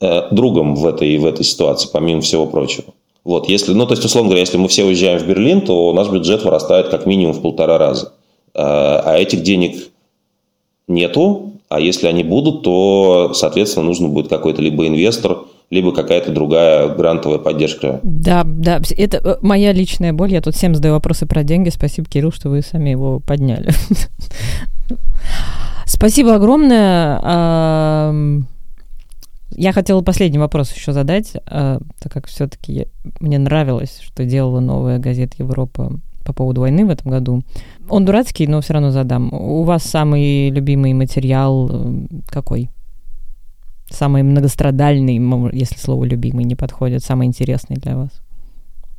э, другом в этой, в этой ситуации, помимо всего прочего. Вот, если, ну, то есть, условно говоря, если мы все уезжаем в Берлин, то наш бюджет вырастает как минимум в полтора раза. А, а этих денег нету, а если они будут, то, соответственно, нужно будет какой-то либо инвестор, либо какая-то другая грантовая поддержка. Да, да, это э, моя личная боль. Я тут всем задаю вопросы про деньги. Спасибо, Кирилл, что вы сами его подняли. Спасибо огромное. Я хотела последний вопрос еще задать, а, так как все-таки мне нравилось, что делала новая газета Европа по поводу войны в этом году. Он дурацкий, но все равно задам. У вас самый любимый материал э, какой? Самый многострадальный, если слово «любимый» не подходит, самый интересный для вас?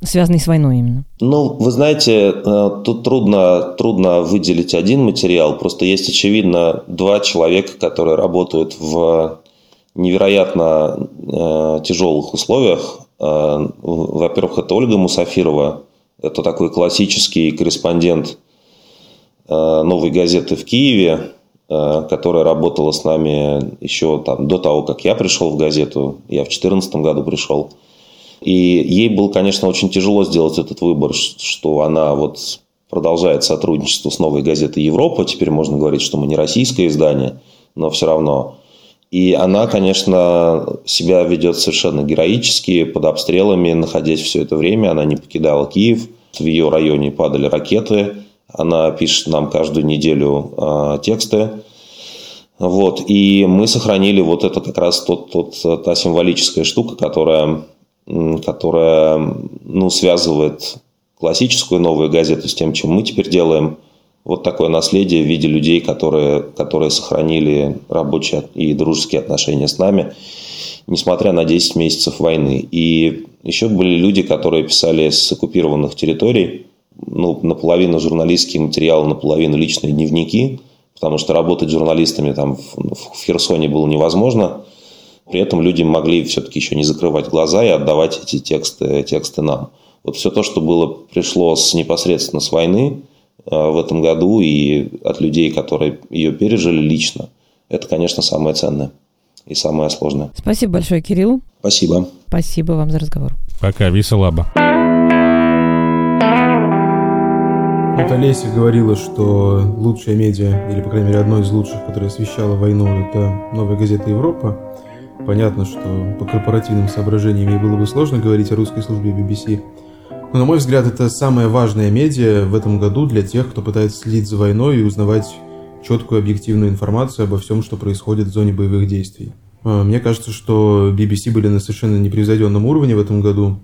Связанный с войной именно. Ну, вы знаете, э, тут трудно, трудно выделить один материал. Просто есть, очевидно, два человека, которые работают в невероятно э, тяжелых условиях. Э, во-первых, это Ольга Мусафирова, это такой классический корреспондент новой газеты в Киеве, э, которая работала с нами еще там, до того, как я пришел в газету. Я в 2014 году пришел. И ей было, конечно, очень тяжело сделать этот выбор, что она вот продолжает сотрудничество с новой газетой Европа. Теперь можно говорить, что мы не российское издание, но все равно. И она, конечно, себя ведет совершенно героически, под обстрелами, находясь все это время. Она не покидала Киев. В ее районе падали ракеты. Она пишет нам каждую неделю э, тексты. Вот. И мы сохранили вот это как раз тот, тот, та символическая штука, которая, которая ну, связывает классическую новую газету с тем, чем мы теперь делаем – вот такое наследие в виде людей, которые, которые сохранили рабочие и дружеские отношения с нами, несмотря на 10 месяцев войны. И еще были люди, которые писали с оккупированных территорий, ну, наполовину журналистские материалы, наполовину личные дневники, потому что работать журналистами там в, в Херсоне было невозможно. При этом люди могли все-таки еще не закрывать глаза и отдавать эти тексты, тексты нам. Вот все то, что было, пришло с, непосредственно с войны э, в этом году и от людей, которые ее пережили лично, это, конечно, самое ценное и самое сложное. Спасибо большое, Кирилл. Спасибо. Спасибо вам за разговор. Пока, веселаба. Вот Олеся говорила, что лучшая медиа, или, по крайней мере, одно из лучших, которое освещало войну, это «Новая газета Европа». Понятно, что по корпоративным соображениям ей было бы сложно говорить о русской службе BBC. Но, на мой взгляд, это самая важная медиа в этом году для тех, кто пытается следить за войной и узнавать четкую объективную информацию обо всем, что происходит в зоне боевых действий. А, мне кажется, что BBC были на совершенно непревзойденном уровне в этом году.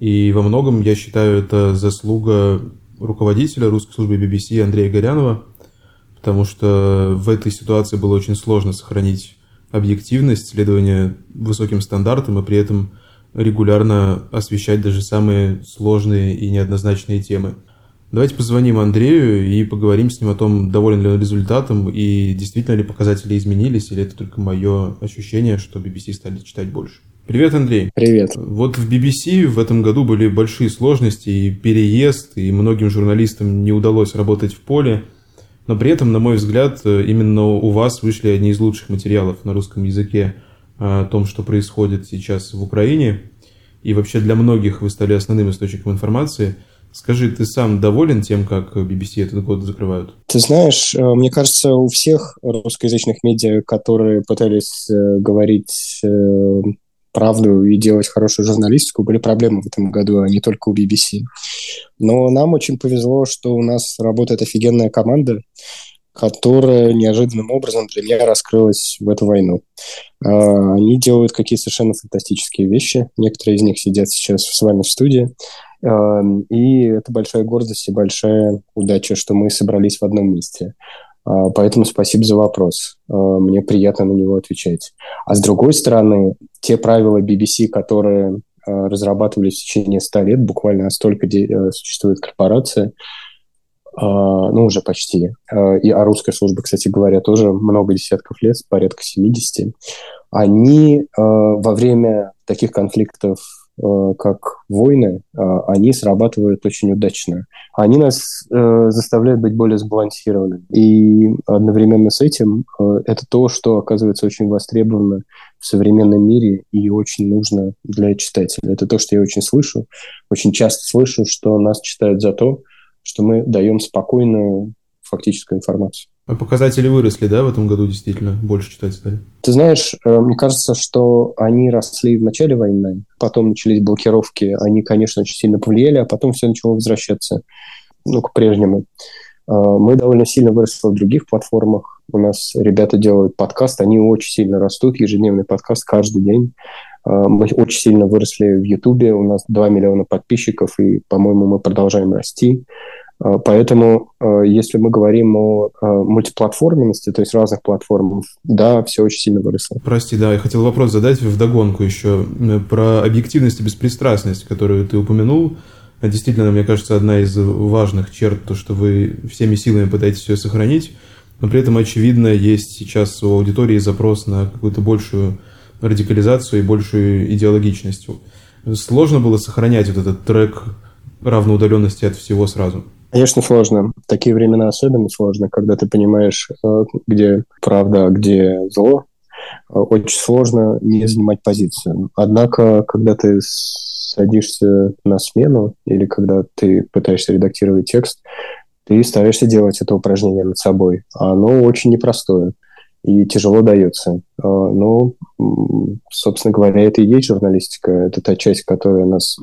И во многом, я считаю, это заслуга руководителя русской службы BBC Андрея Горянова, потому что в этой ситуации было очень сложно сохранить объективность, следование высоким стандартам и при этом регулярно освещать даже самые сложные и неоднозначные темы. Давайте позвоним Андрею и поговорим с ним о том, доволен ли он результатом и действительно ли показатели изменились, или это только мое ощущение, что BBC стали читать больше. Привет, Андрей. Привет. Вот в BBC в этом году были большие сложности и переезд, и многим журналистам не удалось работать в поле. Но при этом, на мой взгляд, именно у вас вышли одни из лучших материалов на русском языке о том, что происходит сейчас в Украине. И вообще для многих вы стали основным источником информации. Скажи, ты сам доволен тем, как BBC этот год закрывают? Ты знаешь, э, мне кажется, у всех русскоязычных медиа, которые пытались э, говорить э, правду и делать хорошую журналистику, были проблемы в этом году, а не только у BBC. Но нам очень повезло, что у нас работает офигенная команда, которая неожиданным образом для меня раскрылась в эту войну. А, они делают какие-то совершенно фантастические вещи. Некоторые из них сидят сейчас с вами в студии. А, и это большая гордость и большая удача, что мы собрались в одном месте. А, поэтому спасибо за вопрос. А, мне приятно на него отвечать. А с другой стороны, те правила BBC, которые а, разрабатывались в течение 100 лет, буквально столько э, существует корпорация, ну, уже почти. И а русская служба, кстати говоря, тоже много десятков лет, порядка 70. Они во время таких конфликтов как войны, э, они срабатывают очень удачно. Они нас э, заставляют быть более сбалансированными. И одновременно с этим это то, что оказывается очень востребовано в современном мире и очень нужно для читателя. Это то, что я очень слышу, очень часто слышу, что нас читают за то, что мы даем спокойную фактическую информацию. А показатели выросли, да, в этом году действительно? Больше читать стали? Ты знаешь, э, мне кажется, что они росли в начале войны, потом начались блокировки, они, конечно, очень сильно повлияли, а потом все начало возвращаться ну, к прежнему. Э, мы довольно сильно выросли в других платформах. У нас ребята делают подкаст, они очень сильно растут, ежедневный подкаст каждый день. Э, мы очень сильно выросли в Ютубе, у нас 2 миллиона подписчиков, и, по-моему, мы продолжаем расти. А, поэтому, а, если мы говорим о а, мультиплатформенности, то есть разных платформах, да, все очень сильно выросло. Прости, да, я хотел вопрос задать в догонку еще про объективность и беспристрастность, которую ты упомянул. Действительно, мне кажется, одна из важных черт, то, что вы всеми силами пытаетесь все сохранить, но при этом, очевидно, есть сейчас у аудитории запрос на какую-то большую радикализацию и большую идеологичность. Сложно было сохранять вот этот трек равноудаленности от всего сразу? Конечно, сложно. Такие времена особенно сложно, когда ты понимаешь, э, где правда, а где зло. Э, очень сложно не занимать позицию. Однако, когда ты садишься на смену или когда ты пытаешься редактировать текст, ты стараешься делать это упражнение над собой. Оно очень непростое и тяжело дается. Э, но, собственно говоря, это и есть журналистика. Это та часть, которая нас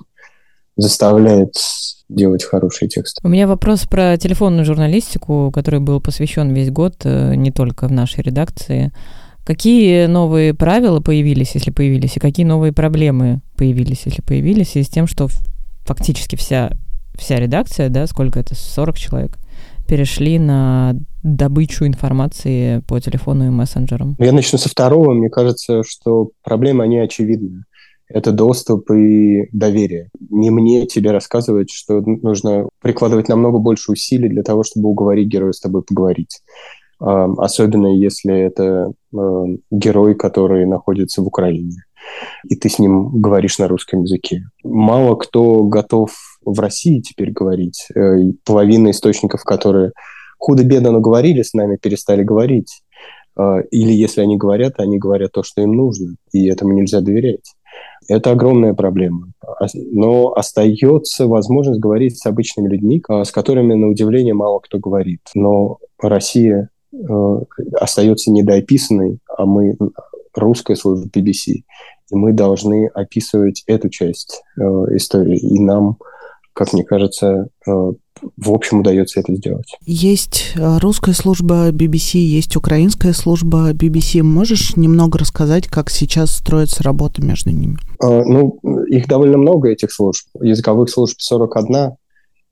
заставляет делать хороший текст. У меня вопрос про телефонную журналистику, который был посвящен весь год, э, не только в нашей редакции. Какие новые правила появились, если появились, и какие новые проблемы появились, если появились, и с тем, что фактически вся, вся редакция, да, сколько это, 40 человек, перешли на добычу информации по телефону и мессенджерам? Я начну со второго. Мне кажется, что проблемы, они очевидны. Это доступ и доверие. Не мне тебе рассказывать, что нужно прикладывать намного больше усилий для того, чтобы уговорить героя с тобой поговорить. Особенно если это герой, который находится в Украине, и ты с ним говоришь на русском языке. Мало кто готов в России теперь говорить. Э, половина источников, которые худо-бедно, но говорили с нами, перестали говорить. А, или если они говорят, они говорят то, что им нужно, и этому нельзя доверять. Это огромная проблема. Но остается возможность говорить с обычными людьми, а, с которыми, на удивление, мало кто говорит. Но Россия остается недоописанной, а мы русская служба BBC, и мы должны описывать эту часть истории. И нам, как мне кажется, в общем удается это сделать. Есть э, русская служба BBC, есть украинская служба BBC. Можешь немного рассказать, как сейчас строится работа между ними? А, ну, их довольно много, этих служб. Языковых служб 41,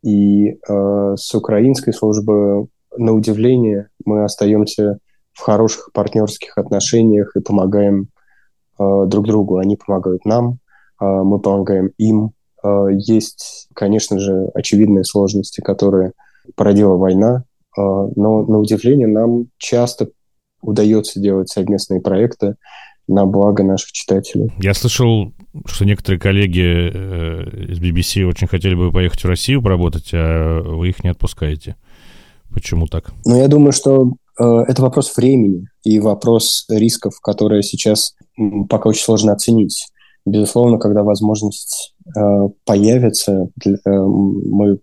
и э, с украинской службы, на удивление, мы остаемся в хороших партнерских отношениях и помогаем э, друг другу. Они помогают нам, э, мы помогаем им. Э, есть, конечно же, очевидные сложности, которые породила война, э, но, на удивление, нам часто удается делать совместные проекты на благо наших читателей. Я слышал, что некоторые коллеги э, из BBC очень хотели бы поехать в Россию поработать, а вы их не отпускаете. Почему так? Ну, я думаю, что это вопрос времени и вопрос рисков, которые сейчас пока очень сложно оценить. Безусловно, когда возможность э, появится, э, мы,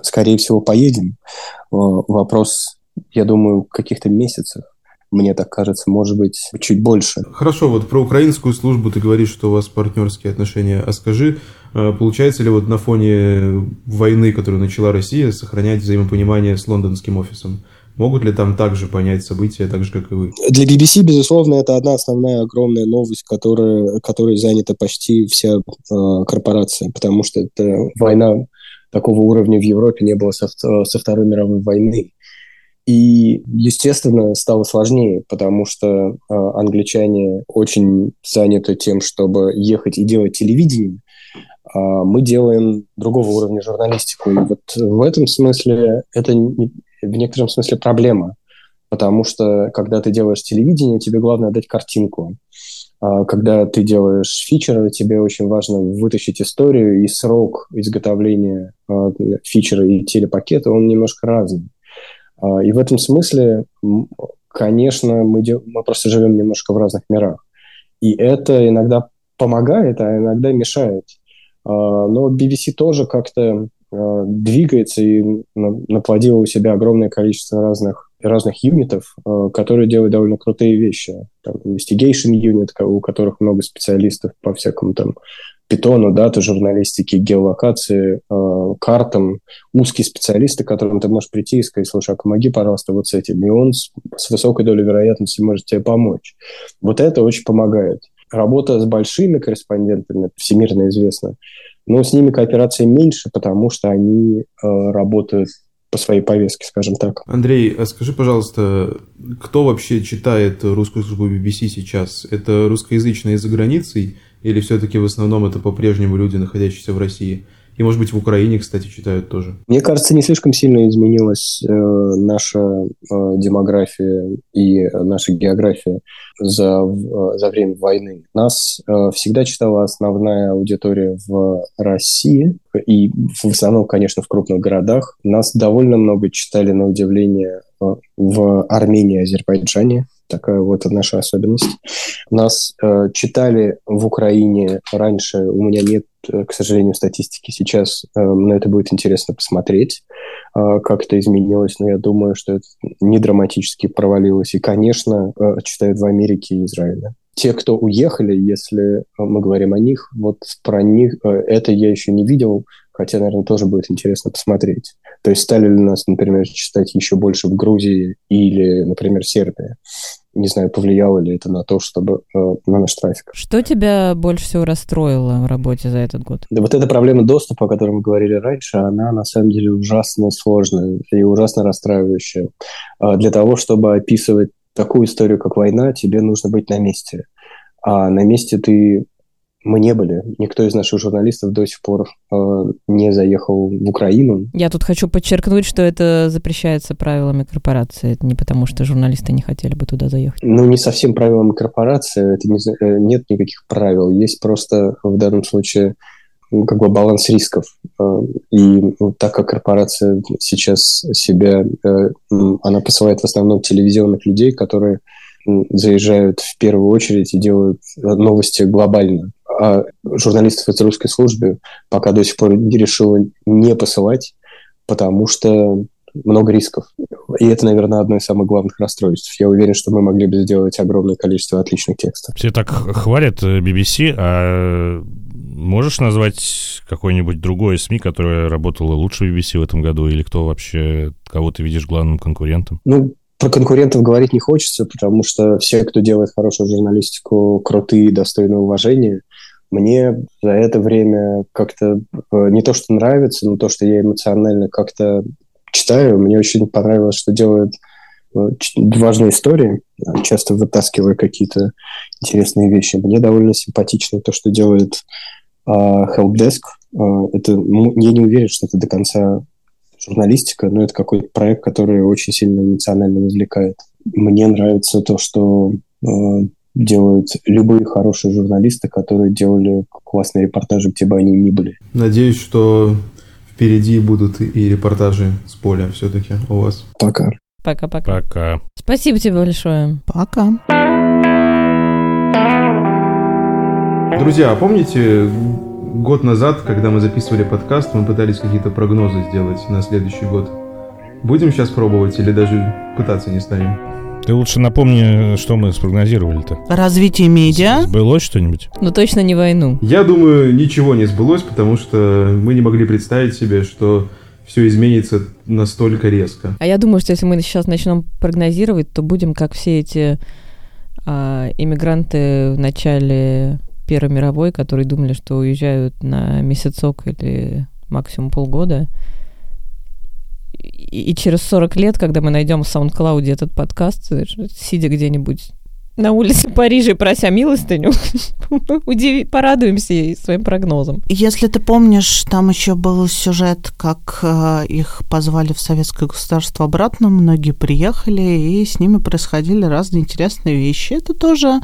скорее всего, поедем. Э, вопрос, я думаю, каких-то месяцев мне так кажется, может быть, чуть больше. Хорошо, вот про украинскую службу ты говоришь, что у вас партнерские отношения. А скажи, э, получается ли вот на фоне войны, которую начала Россия, сохранять взаимопонимание с лондонским офисом? Могут ли там также понять события, так же, как и вы? Для BBC, безусловно, это одна основная огромная новость, которая, которой занята почти вся э, корпорация, потому что это война такого уровня в Европе не было со, со Второй мировой войны. И, естественно, стало сложнее, потому что э, англичане очень заняты тем, чтобы ехать и делать телевидение, а мы делаем другого уровня журналистику. И вот в этом смысле это не, в некотором смысле проблема, потому что когда ты делаешь телевидение, тебе главное дать картинку. А когда ты делаешь фичеры, тебе очень важно вытащить историю, и срок изготовления а, фичера и телепакета, он немножко разный. А, и в этом смысле, конечно, мы, дел... мы просто живем немножко в разных мирах. И это иногда помогает, а иногда мешает. Но BBC тоже как-то двигается и наплодила у себя огромное количество разных разных юнитов, э, которые делают довольно крутые вещи. Там, investigation unit, у которых много специалистов по всякому там питону, дату, журналистике, геолокации, э, картам, узкие специалисты, к которым ты можешь прийти и сказать, слушай, а помоги, пожалуйста, вот с этим. И он с, с высокой долей вероятности может тебе помочь. Вот это очень помогает. Работа с большими корреспондентами, всемирно известно, но с ними кооперация меньше, потому что они э, работают по своей повестке, скажем так. Андрей, а скажи, пожалуйста, кто вообще читает русскую службу BBC сейчас? Это русскоязычные за границей или все-таки в основном это по-прежнему люди, находящиеся в России? И, может быть, в Украине, кстати, читают тоже. Мне кажется, не слишком сильно изменилась э, наша э, демография и наша география за, э, за время войны. Нас э, всегда читала основная аудитория в России и в основном, конечно, в крупных городах. Нас довольно много читали, на удивление, э, в Армении Азербайджане такая вот наша особенность. Нас э, читали в Украине раньше, у меня нет, э, к сожалению, статистики сейчас, э, но это будет интересно посмотреть, э, как это изменилось, но я думаю, что это не драматически провалилось. И, конечно, э, читают в Америке и Израиле. Те, кто уехали, если мы говорим о них, вот про них, э, это я еще не видел, хотя, наверное, тоже будет интересно посмотреть. То есть стали ли нас, например, читать еще больше в Грузии или, например, Сербии не знаю, повлияло ли это на то, чтобы э, на наш трафик. Что тебя больше всего расстроило в работе за этот год? Да вот эта проблема доступа, о которой мы говорили раньше, она на самом деле ужасно сложная и ужасно расстраивающая. Э, для того, чтобы описывать такую историю, как война, тебе нужно быть на месте. А на месте ты мы не были. Никто из наших журналистов до сих пор э, не заехал в Украину. Я тут хочу подчеркнуть, что это запрещается правилами корпорации. Это не потому, что журналисты не хотели бы туда заехать. Ну, не совсем правилами корпорации. Это не, э, нет никаких правил. Есть просто в данном случае ну, как бы баланс рисков. Э, и так как корпорация сейчас себя, э, она посылает в основном телевизионных людей, которые заезжают в первую очередь и делают новости глобально а журналистов из русской службы пока до сих пор не решила не посылать, потому что много рисков. И это, наверное, одно из самых главных расстройств. Я уверен, что мы могли бы сделать огромное количество отличных текстов. Все так хвалят э, BBC, а можешь назвать какой-нибудь другой СМИ, которая работала лучше BBC в этом году, или кто вообще, кого ты видишь главным конкурентом? Ну, про конкурентов говорить не хочется, потому что все, кто делает хорошую журналистику, крутые, достойны уважения. Мне за это время как-то э, не то, что нравится, но то, что я эмоционально как-то читаю. Мне очень понравилось, что делают э, важные истории, часто вытаскивая какие-то интересные вещи. Мне довольно симпатично то, что делает uh, Helpdesk. Это, ну, я не уверен, что это до конца журналистика, но это какой-то проект, который очень сильно эмоционально вовлекает. Мне нравится то, что uh, делают любые хорошие журналисты, которые делали классные репортажи, где бы они ни были. Надеюсь, что впереди будут и репортажи с поля все-таки у вас. Пока. Пока-пока. Пока. Спасибо тебе большое. Пока. Друзья, а помните, год назад, когда мы записывали подкаст, мы пытались какие-то прогнозы сделать на следующий год? Будем сейчас пробовать или даже пытаться не станем? Ты лучше напомни, что мы спрогнозировали-то. Развитие медиа. Сбылось что-нибудь? Ну точно не войну. Я думаю, ничего не сбылось, потому что мы не могли представить себе, что все изменится настолько резко. А я думаю, что если мы сейчас начнем прогнозировать, то будем как все эти а, иммигранты в начале Первой мировой, которые думали, что уезжают на месяцок или максимум полгода – и через 40 лет, когда мы найдем в SoundCloud этот подкаст, сидя где-нибудь на улице Парижа, прося милостыню, удиви, порадуемся своим прогнозом. Если ты помнишь, там еще был сюжет, как э, их позвали в советское государство обратно, многие приехали, и с ними происходили разные интересные вещи. Это тоже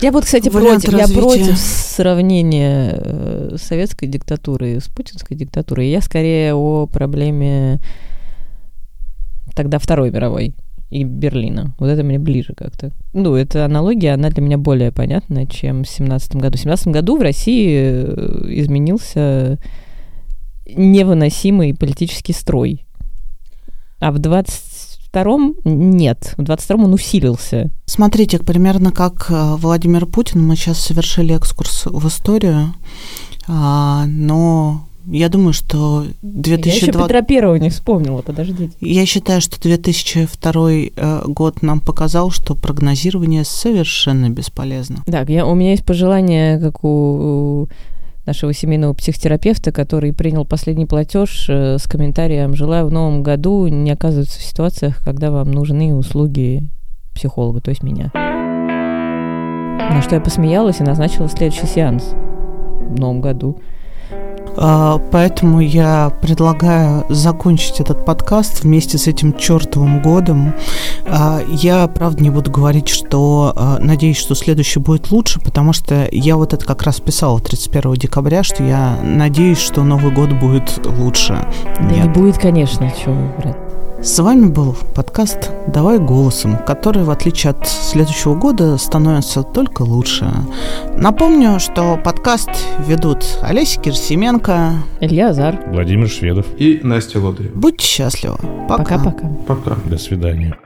я вот, кстати, против, я против сравнения э, советской диктатуры с путинской диктатурой. Я скорее о проблеме тогда Второй мировой и Берлина. Вот это мне ближе как-то. Ну, эта аналогия, она для меня более понятная, чем в 17 году. В 17 году в России э, изменился невыносимый политический строй. А в 22-м нет. В 22-м он усилился. Смотрите, примерно как э, Владимир Путин, мы сейчас совершили экскурс в историю, а, но я думаю, что 2020... Я еще Петра Первого не вспомнила, подождите. Я считаю, что 2002 э, год нам показал, что прогнозирование совершенно бесполезно. Да, я, у меня есть пожелание, как у нашего семейного психотерапевта, который принял последний платеж э, с комментарием «Желаю в новом году не оказываться в ситуациях, когда вам нужны услуги психолога, то есть меня». На что я посмеялась и назначила следующий сеанс в новом году. А, поэтому я предлагаю закончить этот подкаст вместе с этим чертовым годом. А, я, правда, не буду говорить, что а, надеюсь, что следующий будет лучше, потому что я вот это как раз писала 31 декабря, что я надеюсь, что Новый год будет лучше. Да Нет. не будет, конечно, чего врать. С вами был подкаст «Давай голосом», который, в отличие от следующего года, становится только лучше. Напомню, что подкаст ведут Олеся Кирсименко, Илья Азар, Владимир Шведов и Настя Лодырева. Будьте счастливы. Пока-пока. Пока. До свидания.